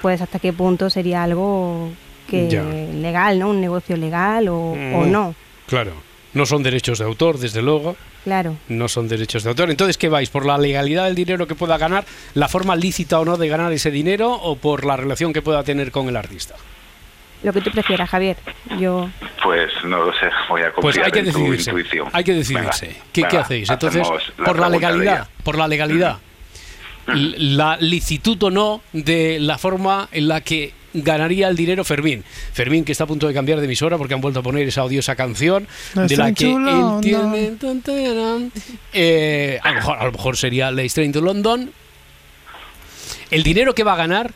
pues hasta qué punto sería algo que Ya. legal, ¿no? Un negocio legal o, o Mm. no, Claro, no son derechos de autor, desde luego. claro. No son derechos de autor. Entonces, ¿qué vais? ¿Por la legalidad del dinero que pueda ganar, la forma lícita o no de ganar ese dinero o por la relación que pueda tener con el artista? Lo que tú prefieras, Javier. Yo Pues no lo sé, voy a Pues hay que en tu decidirse. intuición. Hay que decidirse. Venga, ¿Qué, hacéis? Entonces, por la legalidad, por la legalidad, la licitud o no de la forma en la que ganaría el dinero Fermín. Fermín que está a punto de cambiar de emisora porque han vuelto a poner esa odiosa canción No de la que chulo, no. eh, a, lo mejor, a lo mejor sería Late Train to London. El dinero que va a ganar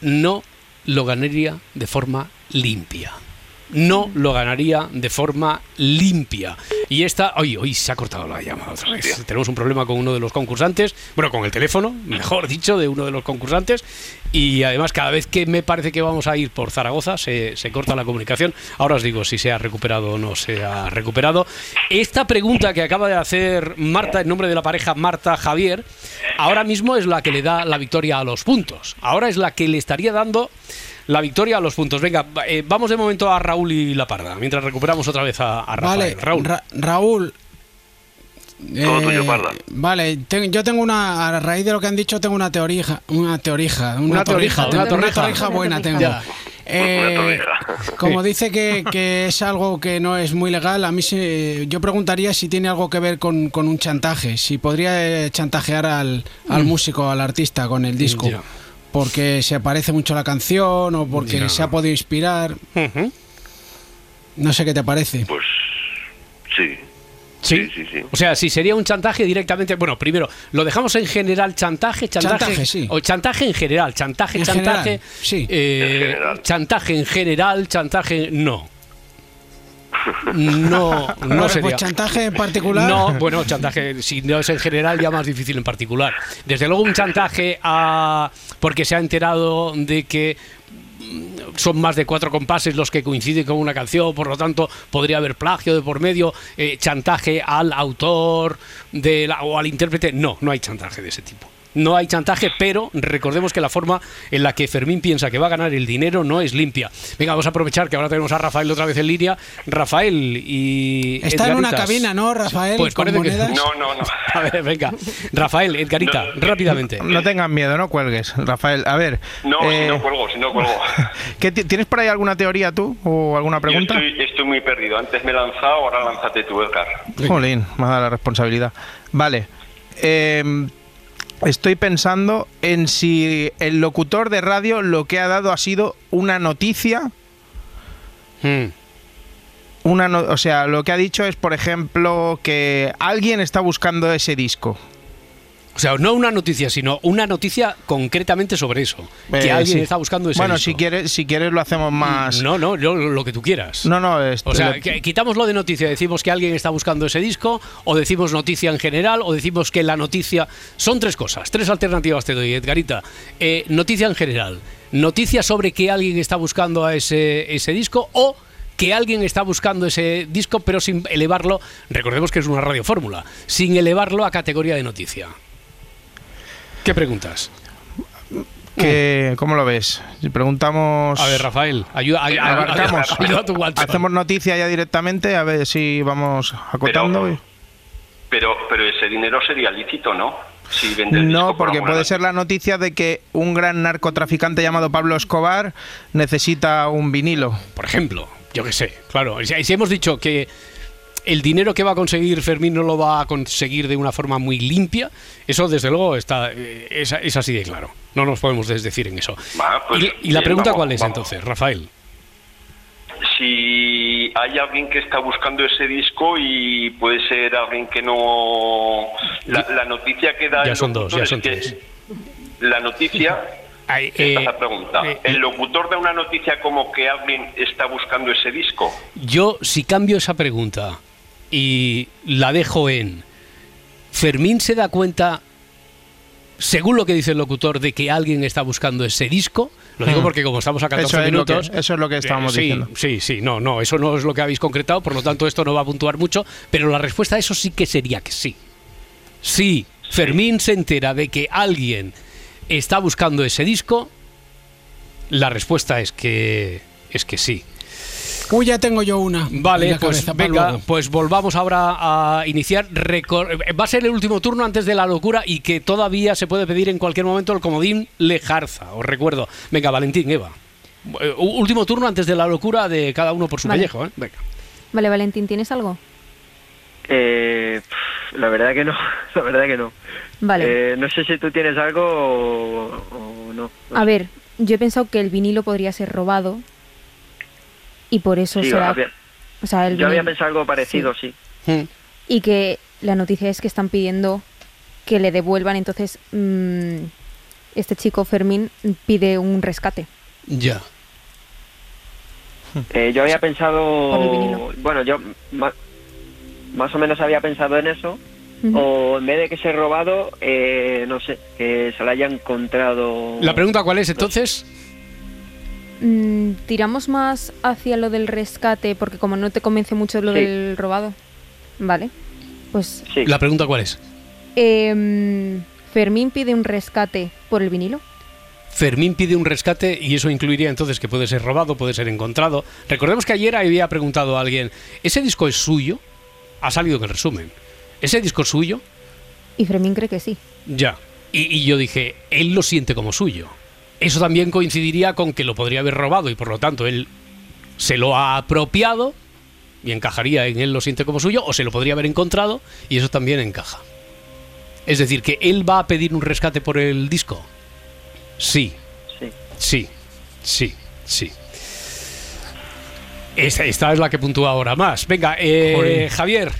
no lo ganaría de forma limpia. No lo ganaría de forma limpia. Y esta, hoy, hoy se ha cortado la llamada otra vez. Tenemos un problema con uno de los concursantes, bueno, con el teléfono, mejor dicho, de uno de los concursantes. Y además, cada vez que me parece que vamos a ir por Zaragoza, se, se corta la comunicación. Ahora os digo si se ha recuperado o no se ha recuperado. Esta pregunta que acaba de hacer Marta, en nombre de la pareja Marta Javier, ahora mismo es la que le da la victoria a los puntos. Ahora es la que le estaría dando la victoria a los puntos. Venga, eh, vamos de momento a Raúl y La Parda, mientras recuperamos otra vez a, a Rafael. Vale, Raúl. Ra- Raúl. Todo eh, tuyo, Parda. Vale, yo tengo una, a raíz de lo que han dicho, tengo una teorija, una teorija, una, Una torrija, torrija, una torrija. torrija buena tengo. Ya. Eh, como dice que, que es algo que no es muy legal, a mí se- yo preguntaría si tiene algo que ver con, con un chantaje, si podría eh, chantajear al, al Mm. músico, al artista con el disco. Porque se parece mucho a la canción o porque Ya. se ha podido inspirar. No sé qué te parece. Pues sí. ¿Sí? sí, sí. O sea, si sería un chantaje directamente. Bueno, primero, lo dejamos en general chantaje, chantaje. Chantaje, sí. O chantaje en general, chantaje, En chantaje. general, sí. eh, En general. Chantaje en general, chantaje. No. No, no Vale, sería. pues chantaje en particular. No, bueno, chantaje, si no es en general, ya más difícil en particular. Desde luego, un chantaje a. porque se ha enterado de que mm, son más de cuatro compases los que coinciden con una canción, por lo tanto podría haber plagio de por medio, eh, chantaje al autor de la- o al intérprete. No, no hay chantaje de ese tipo. No hay chantaje, pero recordemos que la forma en la que Fermín piensa que va a ganar el dinero no es limpia. Venga, vamos a aprovechar que ahora tenemos a Rafael otra vez en línea. Rafael y. Está en una cabina, ¿no, Rafael? Pues con parece que- monedas. No, no, no. A ver, venga. Rafael, Edgarita, rápidamente. No tengan miedo, no cuelgues, Rafael. A ver, No, eh, si no cuelgo, si no cuelgo. ¿qué ti- ¿tienes por ahí alguna teoría tú o alguna Yo pregunta? estoy, estoy muy perdido. Antes me he lanzado, ahora lánzate tú, Edgar. Jolín, me ha dado la responsabilidad. Vale. eh, estoy pensando en si el locutor de radio lo que ha dado ha sido una noticia. Hmm. Una no- o sea, lo que ha dicho es, por ejemplo, que alguien está buscando ese disco. O sea, no una noticia, sino una noticia concretamente sobre eso. que Eh, alguien sí. está buscando ese Bueno, disco. si quieres, si quieres lo hacemos más. No, no, yo- lo que tú quieras. No, no, este, O sea, que- quitamos lo de noticia, decimos que alguien está buscando ese disco, o decimos noticia en general, o decimos que la noticia. Son tres cosas, tres alternativas te doy, Edgarita. Eh, noticia en general, noticia sobre que alguien está buscando a ese, ese disco, o que alguien está buscando ese disco, pero sin elevarlo, recordemos que es una radio fórmula, sin elevarlo a categoría de noticia. ¿Qué preguntas? ¿Cómo lo ves? Si preguntamos. A ver, Rafael, ayuda, ay- ay- abarcamos. ayuda a tu WhatsApp. Hacemos noticia ya directamente, a ver si vamos acotando. Pero, pero ese dinero sería lícito, ¿no? Si No, por porque puede ser la noticia de que un gran narcotraficante llamado Pablo Escobar necesita un vinilo. por ejemplo, yo qué sé, claro. Si, si hemos dicho que el dinero que va a conseguir Fermín no lo va a conseguir de una forma muy limpia. Eso, desde luego, está eh, es, es así de claro. No nos podemos desdecir en eso. Pues, y, y la pregunta vamos, cuál es vamos. entonces, Rafael. Si hay alguien que está buscando ese disco y puede ser alguien que no... La, la noticia que da Ya son dos, ya son tres. La noticia... Esta es eh, la pregunta. eh, ¿El locutor da una noticia como que alguien está buscando ese disco? Yo, si cambio esa pregunta y la dejo en. Fermín se da cuenta, según lo que dice el locutor, de que alguien está buscando ese disco. Lo digo Hmm. porque como estamos a 14 Eso es lo que- minutos. eso es lo que estábamos sí, diciendo. Sí, sí, no, no, eso no es lo que habéis concretado, por lo tanto esto no va a puntuar mucho, pero la respuesta a eso sí que sería que sí. Si Fermín se entera de que alguien está buscando ese disco, la respuesta es que es que sí. Uy, ya tengo yo una. Vale, la pues cabeza venga, pues volvamos ahora a iniciar. Recor- Va a ser el último turno antes de la locura y que todavía se puede pedir en cualquier momento el comodín Lejarza, os recuerdo. Venga, Valentín, Eva. Eh, Último turno antes de la locura de cada uno por su Vale. pellejo, ¿eh? Venga. Vale, Valentín, ¿tienes algo? Eh, la verdad que no, la verdad que no. Vale. Eh, no sé si tú tienes algo o, o no. A ver, yo he pensado que el vinilo podría ser robado y por eso Sí, se da- o sea, el yo había pensado algo parecido, sí. y que la noticia es que están pidiendo que le devuelvan, entonces mm, este chico Fermín pide un rescate. Ya. Eh, yo había pensado, bueno, yo ma- más o menos había pensado en eso, o en vez de que sea robado, eh, no sé, que se lo haya encontrado. La pregunta cuál es entonces? Mm, tiramos más hacia lo del rescate porque como no te convence mucho lo Sí. del robado. Vale. Pues La pregunta cuál es? em, Fermín pide un rescate por el vinilo. Fermín pide un rescate y eso incluiría entonces que puede ser robado, puede ser encontrado. Recordemos que ayer había preguntado a alguien, ¿ese disco es suyo? Ha salido en el resumen. ¿Ese disco es suyo? Y Fermín cree que sí. Ya. Y, y yo dije, él lo siente como suyo. Eso también coincidiría con que lo podría haber robado y por lo tanto él se lo ha apropiado y encajaría en él lo siente como suyo o se lo podría haber encontrado y eso también encaja. Es decir, que él va a pedir un rescate por el disco. Sí. Sí. Sí. Sí. Sí. Esta, esta es la que puntúa ahora más. Venga, eh. Javier.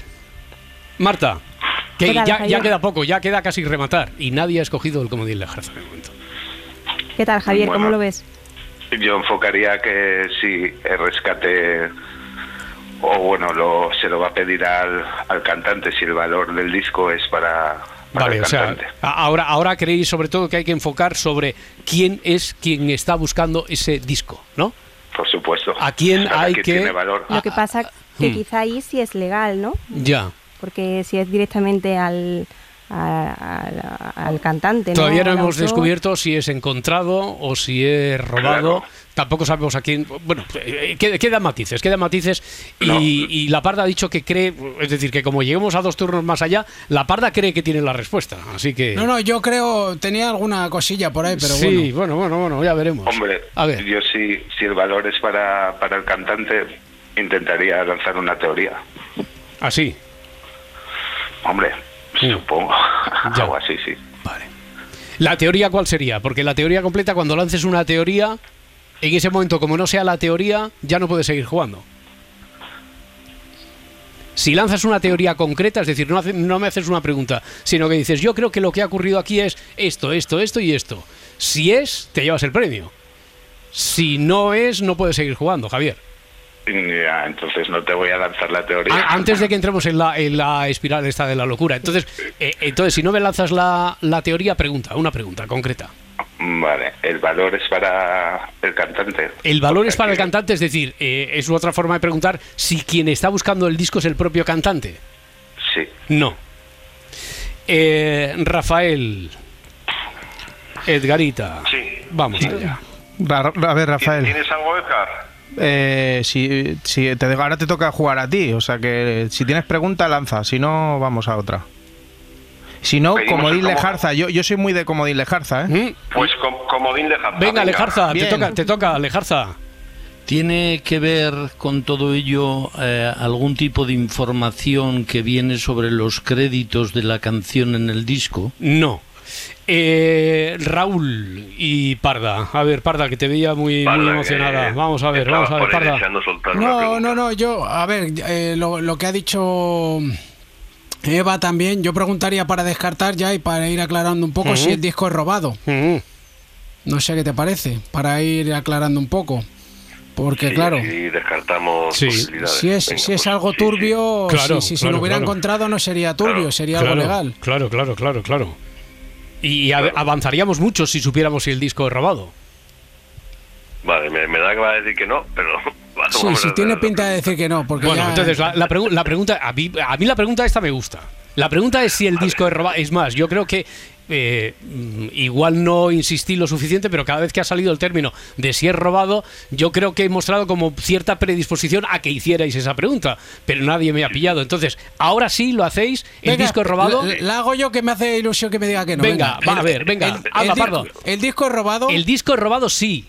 Marta. Que ¿Qué tal, ya, ya queda poco, ya queda casi rematar. Y nadie ha escogido el comodín de momento. ¿Qué tal, Javier? ¿Cómo lo ves? Yo enfocaría que si el rescate o bueno, lo, se lo va a pedir al, al cantante si el valor del disco es para, para Vale, el o sea, ahora, ahora creéis sobre todo que hay que enfocar sobre quién es quien está buscando ese disco, ¿no? Por supuesto. ¿A quién Para hay que que- tiene valor. Lo que pasa que hmm. quizá ahí sí es legal, ¿no? Ya. Porque si es directamente al, a- a- al cantante, ¿no? Todavía no hemos descubierto si es encontrado o si es robado. Tampoco sabemos a quién. Bueno, eh, qued- quedan matices, quedan matices. Y, y la Parda ha dicho que cree, es decir, que como lleguemos a dos turnos más allá, la Parda cree que tiene la respuesta. Así que. No, no, yo creo, tenía alguna cosilla por ahí, pero sí, bueno. bueno, bueno, bueno, ya veremos. Hombre, A ver. yo si, si el valor es para, para el cantante, intentaría lanzar una teoría. Así. Hombre, Mm. supongo. Ya. Algo así, sí. ¿La teoría cuál sería? Porque la teoría completa, cuando lances una teoría, en ese momento, como no sea la teoría, ya no puedes seguir jugando. Si lanzas una teoría concreta, es decir, no, hace- no me haces una pregunta, sino que dices, yo creo que lo que ha ocurrido aquí es esto, esto, esto y esto. Si es, te llevas el premio. Si no es, no puedes seguir jugando, Javier. Ya, entonces no te voy a lanzar la teoría. A- Antes de que entremos en la, en la espiral esta de la locura. Entonces, eh, entonces si no me lanzas la, la teoría, pregunta, una pregunta concreta. Vale, el valor es para el cantante. El valor es para el cantante, es decir, eh, es otra forma de preguntar si quien está buscando el disco es el propio cantante. Sí. No. Eh, Rafael. Edgarita. Sí. Vamos allá. A ver, Rafael. ¿Tienes algo, Edgar? Eh, si, si te, ahora te toca jugar a ti, o sea que si tienes pregunta, lanza, si no, vamos a otra. Si no, Pedimos comodín Lejarza, yo, yo soy muy de comodín Lejarza, ¿eh? Pues com- comodín Lejarza. Venga, Lejarza, te toca, te toca, Lejarza. ¿Tiene que ver con todo ello eh, algún tipo de información que viene sobre los créditos de la canción en el disco? No. Eh, Raúl y Parda. A ver, Parda, que te veía muy, muy emocionada. vamos a ver, vamos a ver, Parda. No, no, no, yo, a ver, eh, lo, lo que ha dicho Eva también, yo preguntaría para descartar ya y para ir aclarando un poco si el disco es robado. No sé qué te parece, para ir aclarando un poco. Porque claro, Y descartamos si es, si pues es algo turbio, Claro, si, si se lo hubiera claro. encontrado no sería turbio, sería algo legal. Claro, claro, claro, claro. Y a- avanzaríamos mucho si supiéramos si el disco es robado. Vale, me, me da que va a decir que no, pero... Sí, a sí, tiene pinta de decir que no, porque Bueno, ya- entonces la, la pregu- la pregunta, a mí, a mí la pregunta esta me gusta. La pregunta es si el disco es robado. Es más, yo creo que eh, igual no insistí lo suficiente, pero cada vez que ha salido el término de si es robado, yo creo que he mostrado como cierta predisposición a que hicierais esa pregunta, pero nadie me ha pillado. Entonces, ahora sí lo hacéis. El Venga, disco es robado. La, la hago yo que me hace ilusión que me diga que no. Venga, va, a ver, venga, el- habla, el, el disco es robado. El disco es robado, sí.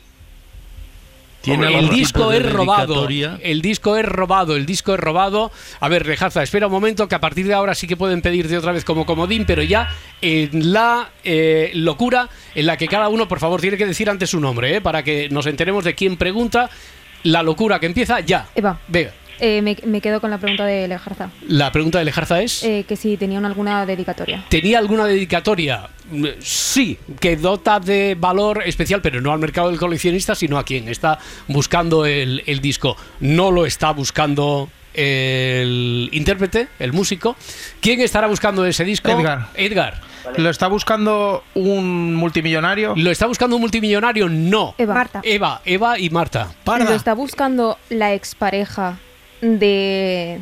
¿Tiene el disco es robado. El disco es robado, el disco es robado. A ver, Rejaza, espera un momento que a partir de ahora sí que pueden pedirte otra vez como comodín, pero ya en la eh, locura en la que cada uno, por favor, tiene que decir antes su nombre, ¿eh? para que nos enteremos de quién pregunta. La locura que empieza ya. Eva, Venga, eh, me, me quedo con la pregunta de Lejarza. la pregunta de Lejarza es... Eh, que si tenían alguna dedicatoria. ¿Tenía alguna dedicatoria? Mm, Sí, que dota de valor especial, pero no al mercado del coleccionista, sino a quien está buscando el, el disco. No lo está buscando el intérprete, el músico. ¿Quién estará buscando ese disco? Edgar. Edgar. ¿Lo está buscando un multimillonario? ¿Lo está buscando un multimillonario? No. Eva. Marta. Eva, Eva y Marta. ¿Lo está buscando la expareja de,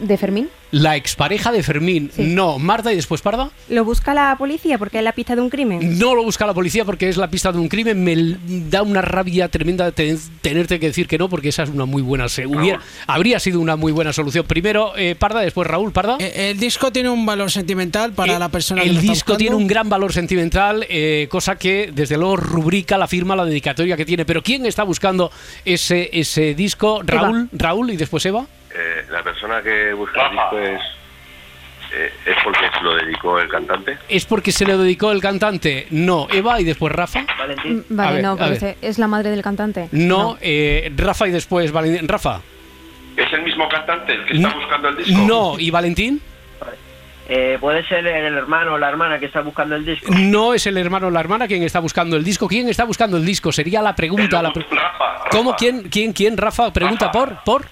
de Fermín? La expareja de Fermín. No. Marta y después Parda. ¿Lo busca la policía porque es la pista de un crimen? No lo busca la policía porque es la pista de un crimen. Me da una rabia tremenda te- tenerte que decir que no, porque esa es una muy buena. se- hubiera- habría sido una muy buena solución. Primero eh, Parda, después Raúl Parda. El disco tiene un valor sentimental para la persona que El lo está disco tiene un gran valor sentimental, eh, cosa que desde luego rubrica la firma, la dedicatoria que tiene. Pero ¿quién está buscando ese, ese disco? Raúl, Raúl y después Eva. Eh, la persona que busca el disco es... eh, ¿Es porque se lo dedicó el cantante? ¿Es porque se le dedicó el cantante? No. Eva y después Rafa. Mm, A Vale, ver, no, porque es la madre del cantante. No, eh, Rafa y después Valentín. Rafa. ¿Es el mismo cantante el que está buscando el disco? No, ¿y Valentín? Eh, ¿Puede ser el hermano o la hermana que está buscando el disco? No es el hermano o la hermana quien está buscando el disco. ¿Quién está buscando el disco? Sería la pregunta. la pre- ¿Cómo? ¿Quién? ¿Quién? ¿Quién? Rafa pregunta por por.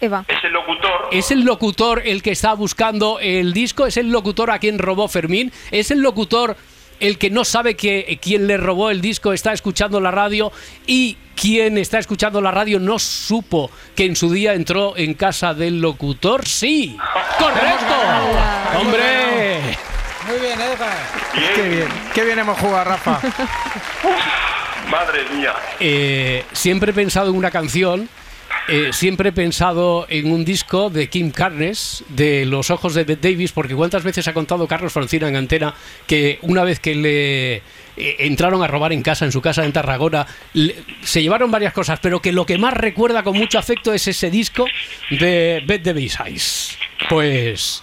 Eva. Es el locutor. ¿Es el locutor el que está buscando el disco? ¿Es el locutor a quien robó Fermín? ¿Es el locutor el que no sabe que quien le robó el disco está escuchando la radio y quien está escuchando la radio no supo que en su día entró en casa del locutor? Sí. ¡Correcto! ¡Hombre! Muy bien, Edgar. Qué bien, qué bien hemos jugado, Rafa. Madre mía. Eh, siempre he pensado en una canción, eh, siempre he pensado en un disco de Kim Carnes, de Los Ojos de Bette Davis, porque cuántas veces ha contado Carlos Francina en antena que una vez que le eh, entraron a robar en casa, en su casa en Tarragona, se llevaron varias cosas, pero que lo que más recuerda con mucho afecto es ese disco de Bette Davis Eyes. Pues...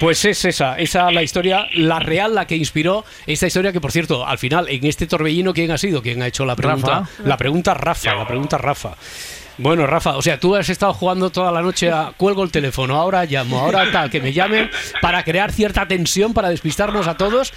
Pues es esa, esa la historia, la real, la que inspiró esta historia que, por cierto, al final, en este torbellino, ¿quién ha sido? ¿Quién ha hecho la pregunta? Rafa. La pregunta Rafa, la pregunta Rafa. Bueno, Rafa, o sea, tú has estado jugando toda la noche a cuelgo el teléfono, ahora llamo, ahora tal, que me llamen para crear cierta tensión, para despistarnos a todos.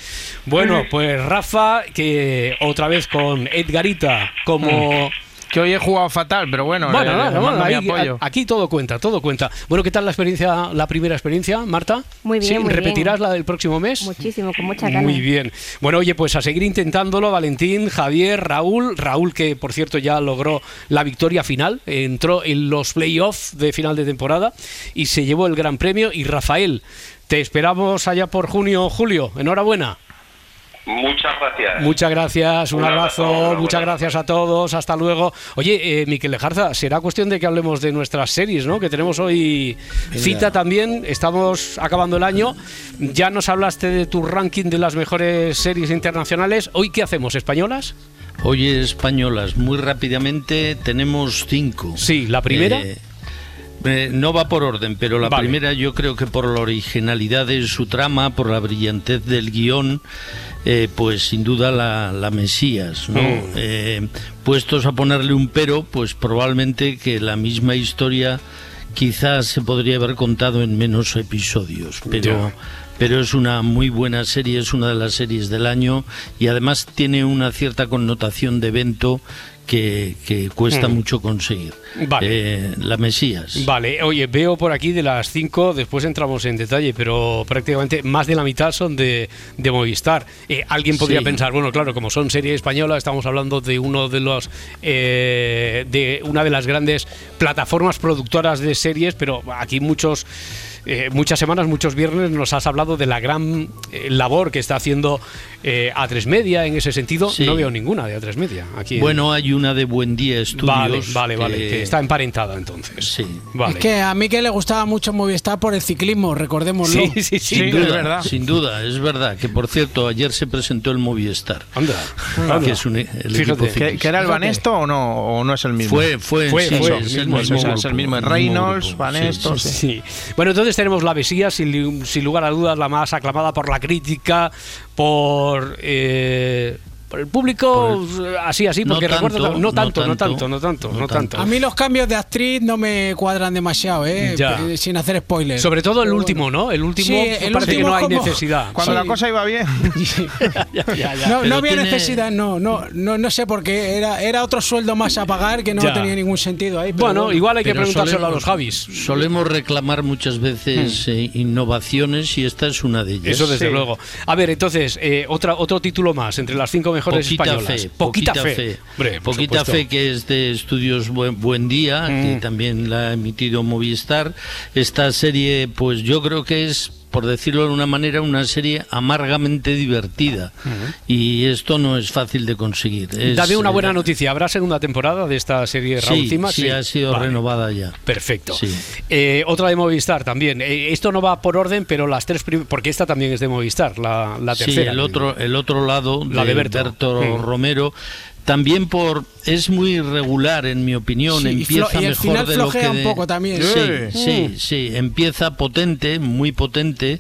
Bueno, pues Rafa, que otra vez con Edgarita como... Que hoy he jugado fatal, pero bueno, Bueno, le- nada, le bueno, mando mi ahí- apoyo. a- aquí todo cuenta, todo cuenta. Bueno, ¿qué tal la experiencia, la primera experiencia, Marta? Muy bien, ¿Sí? muy bien. ¿Repetirás la del próximo mes? Muchísimo, con mucha ganas. Muy bien. Bueno, oye, pues a seguir intentándolo, Valentín, Javier, Raúl. Raúl, que por cierto ya logró la victoria final, entró en los playoffs de final de temporada y se llevó el gran premio. Y Rafael, te esperamos allá por junio o julio. Enhorabuena. Muchas gracias. Muchas gracias, un, Un abrazo, muchas gracias a todos, hasta luego. Oye, eh, Miquel Lejarza, será cuestión de que hablemos de nuestras series, ¿no? Que tenemos hoy cita también, estamos acabando el año. Ya nos hablaste de tu ranking de las mejores series internacionales. ¿Hoy qué hacemos, españolas? Oye, españolas, muy rápidamente tenemos cinco. Sí, la primera. Eh, eh, no va por orden, pero la primera yo creo que por la originalidad de su trama, por la brillantez del guion, eh, pues sin duda la, Mesías, ¿no? Mm. puestos a ponerle un pero, pues probablemente que la misma historia quizás se podría haber contado en menos episodios, pero pero es una muy buena serie, es una de las series del año y además tiene una cierta connotación de evento que, cuesta hmm. mucho conseguir. Vale. Eh, la Mesías. Vale, oye, veo por aquí de las cinco, después entramos en detalle, pero prácticamente más de la mitad son de, Movistar. Eh, alguien podría pensar, bueno, claro, como son serie española, estamos hablando de uno de los eh, de una de las grandes plataformas productoras de series, pero aquí muchos eh, muchas semanas, muchos viernes nos has hablado de la gran eh, labor que está haciendo eh, A3 Media en ese sentido. No veo ninguna de A3 Media aquí. Bueno, hay una de Buen Día Estudios. Vale, vale, vale, que está emparentada entonces. Sí. Es que a mí que le gustaba mucho Movistar por el ciclismo, recordémoslo. Sí, sí, sí. Sin duda, es verdad. Sin duda, es verdad. Que por cierto, ayer se presentó el Movistar. Anda. Que es un, el Fíjate. ¿Que, era el Banesto o no, o no es el mismo? Fue, fue, fue, es, el mismo, es el mismo. Reynolds, Banesto. Sí, Bueno, entonces tenemos la Mesías, sin, sin lugar a dudas, la más aclamada por la crítica, por eh, por el público, así, así, porque recuerdo. No tanto, no tanto, no tanto, no tanto. A mí los cambios de actriz no me cuadran demasiado, ¿eh? eh sin hacer spoilers. Sobre todo el último, ¿no? El último parece que no hay necesidad. Cuando la cosa iba bien. no, había necesidad, no, no, no, no sé, porque era, era otro sueldo más a pagar que no tenía ningún sentido ahí. bueno, igual hay que preguntárselo a los Javis. Solemos reclamar muchas veces hmm. eh, innovaciones y esta es una de ellas. Eso desde luego. A ver, entonces, eh, otra, otro título más entre las cinco mejores poquita Fe, poquita, fe. poquita fe que es de estudios Buen, Día, que mm. también la ha emitido Movistar. Esta serie, pues yo creo que es por decirlo de una manera, una serie amargamente divertida. Y esto no es fácil de conseguir. Dame una buena eh, noticia. ¿Habrá segunda temporada de esta serie sí, Sí, ha sido renovada ya. Perfecto. Eh, otra de Movistar también. Eh, esto no va por orden, pero las tres porque esta también es de Movistar, la, tercera. Sí, el otro, el otro lado, la de, Berto, Romero también por es muy irregular en mi opinión empieza mejor de lo que un poco también sí sí mm. sí empieza potente muy potente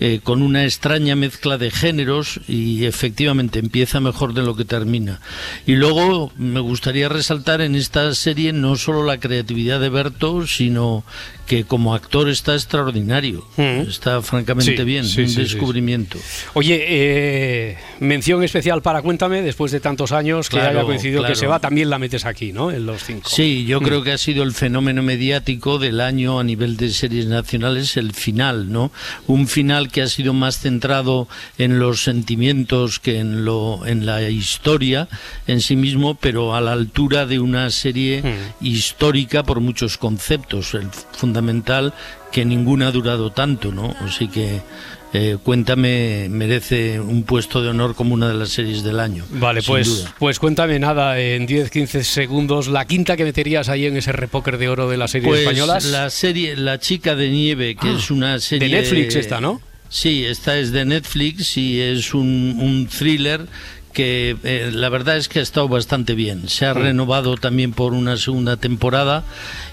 eh, con una extraña mezcla de géneros y efectivamente empieza mejor de lo que termina. Y luego me gustaría resaltar en esta serie no solo la creatividad de Berto, sino que como actor está extraordinario, mm. está francamente bien, un descubrimiento. Oye, eh, mención especial para Cuéntame, después de tantos años que haya coincidido que se va, también la metes aquí, ¿no? En los cinco. Sí, yo mm. creo que ha sido el fenómeno mediático del año a nivel de series nacionales, el final, ¿no? Un final que ha sido más centrado en los sentimientos que en, lo, en la historia en sí mismo, pero a la altura de una serie mm. histórica por muchos conceptos. El fundamental que ninguna ha durado tanto, ¿no? Así que eh, Cuéntame merece un puesto de honor como una de las series del año. Vale, pues, pues cuéntame nada en 10-15 segundos, la quinta que meterías ahí en ese repóker de oro de las series pues españolas. La serie La chica de nieve, que ah, es una serie... De Netflix esta, ¿no? Sí, esta es de Netflix y es un, un thriller que eh, la verdad es que ha estado bastante bien. Se ha mm. renovado también por una segunda temporada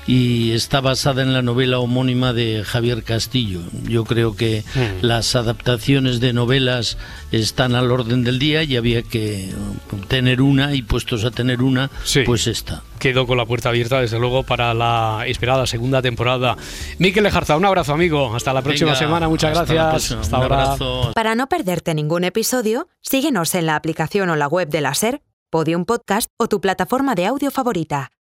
y está basada en la novela homónima de Javier Castillo. Yo creo que mm. las adaptaciones de novelas están al orden del día y había que tener una y puestos a tener una, pues esta. Quedó con la puerta abierta, desde luego, para la esperada segunda temporada. Miquel Lejarza, un abrazo, amigo. Hasta la próxima semana. Muchas gracias. Hasta ahora. Para no perderte ningún episodio, síguenos en la aplicación o la web de la SER, Podium Podcast o tu plataforma de audio favorita.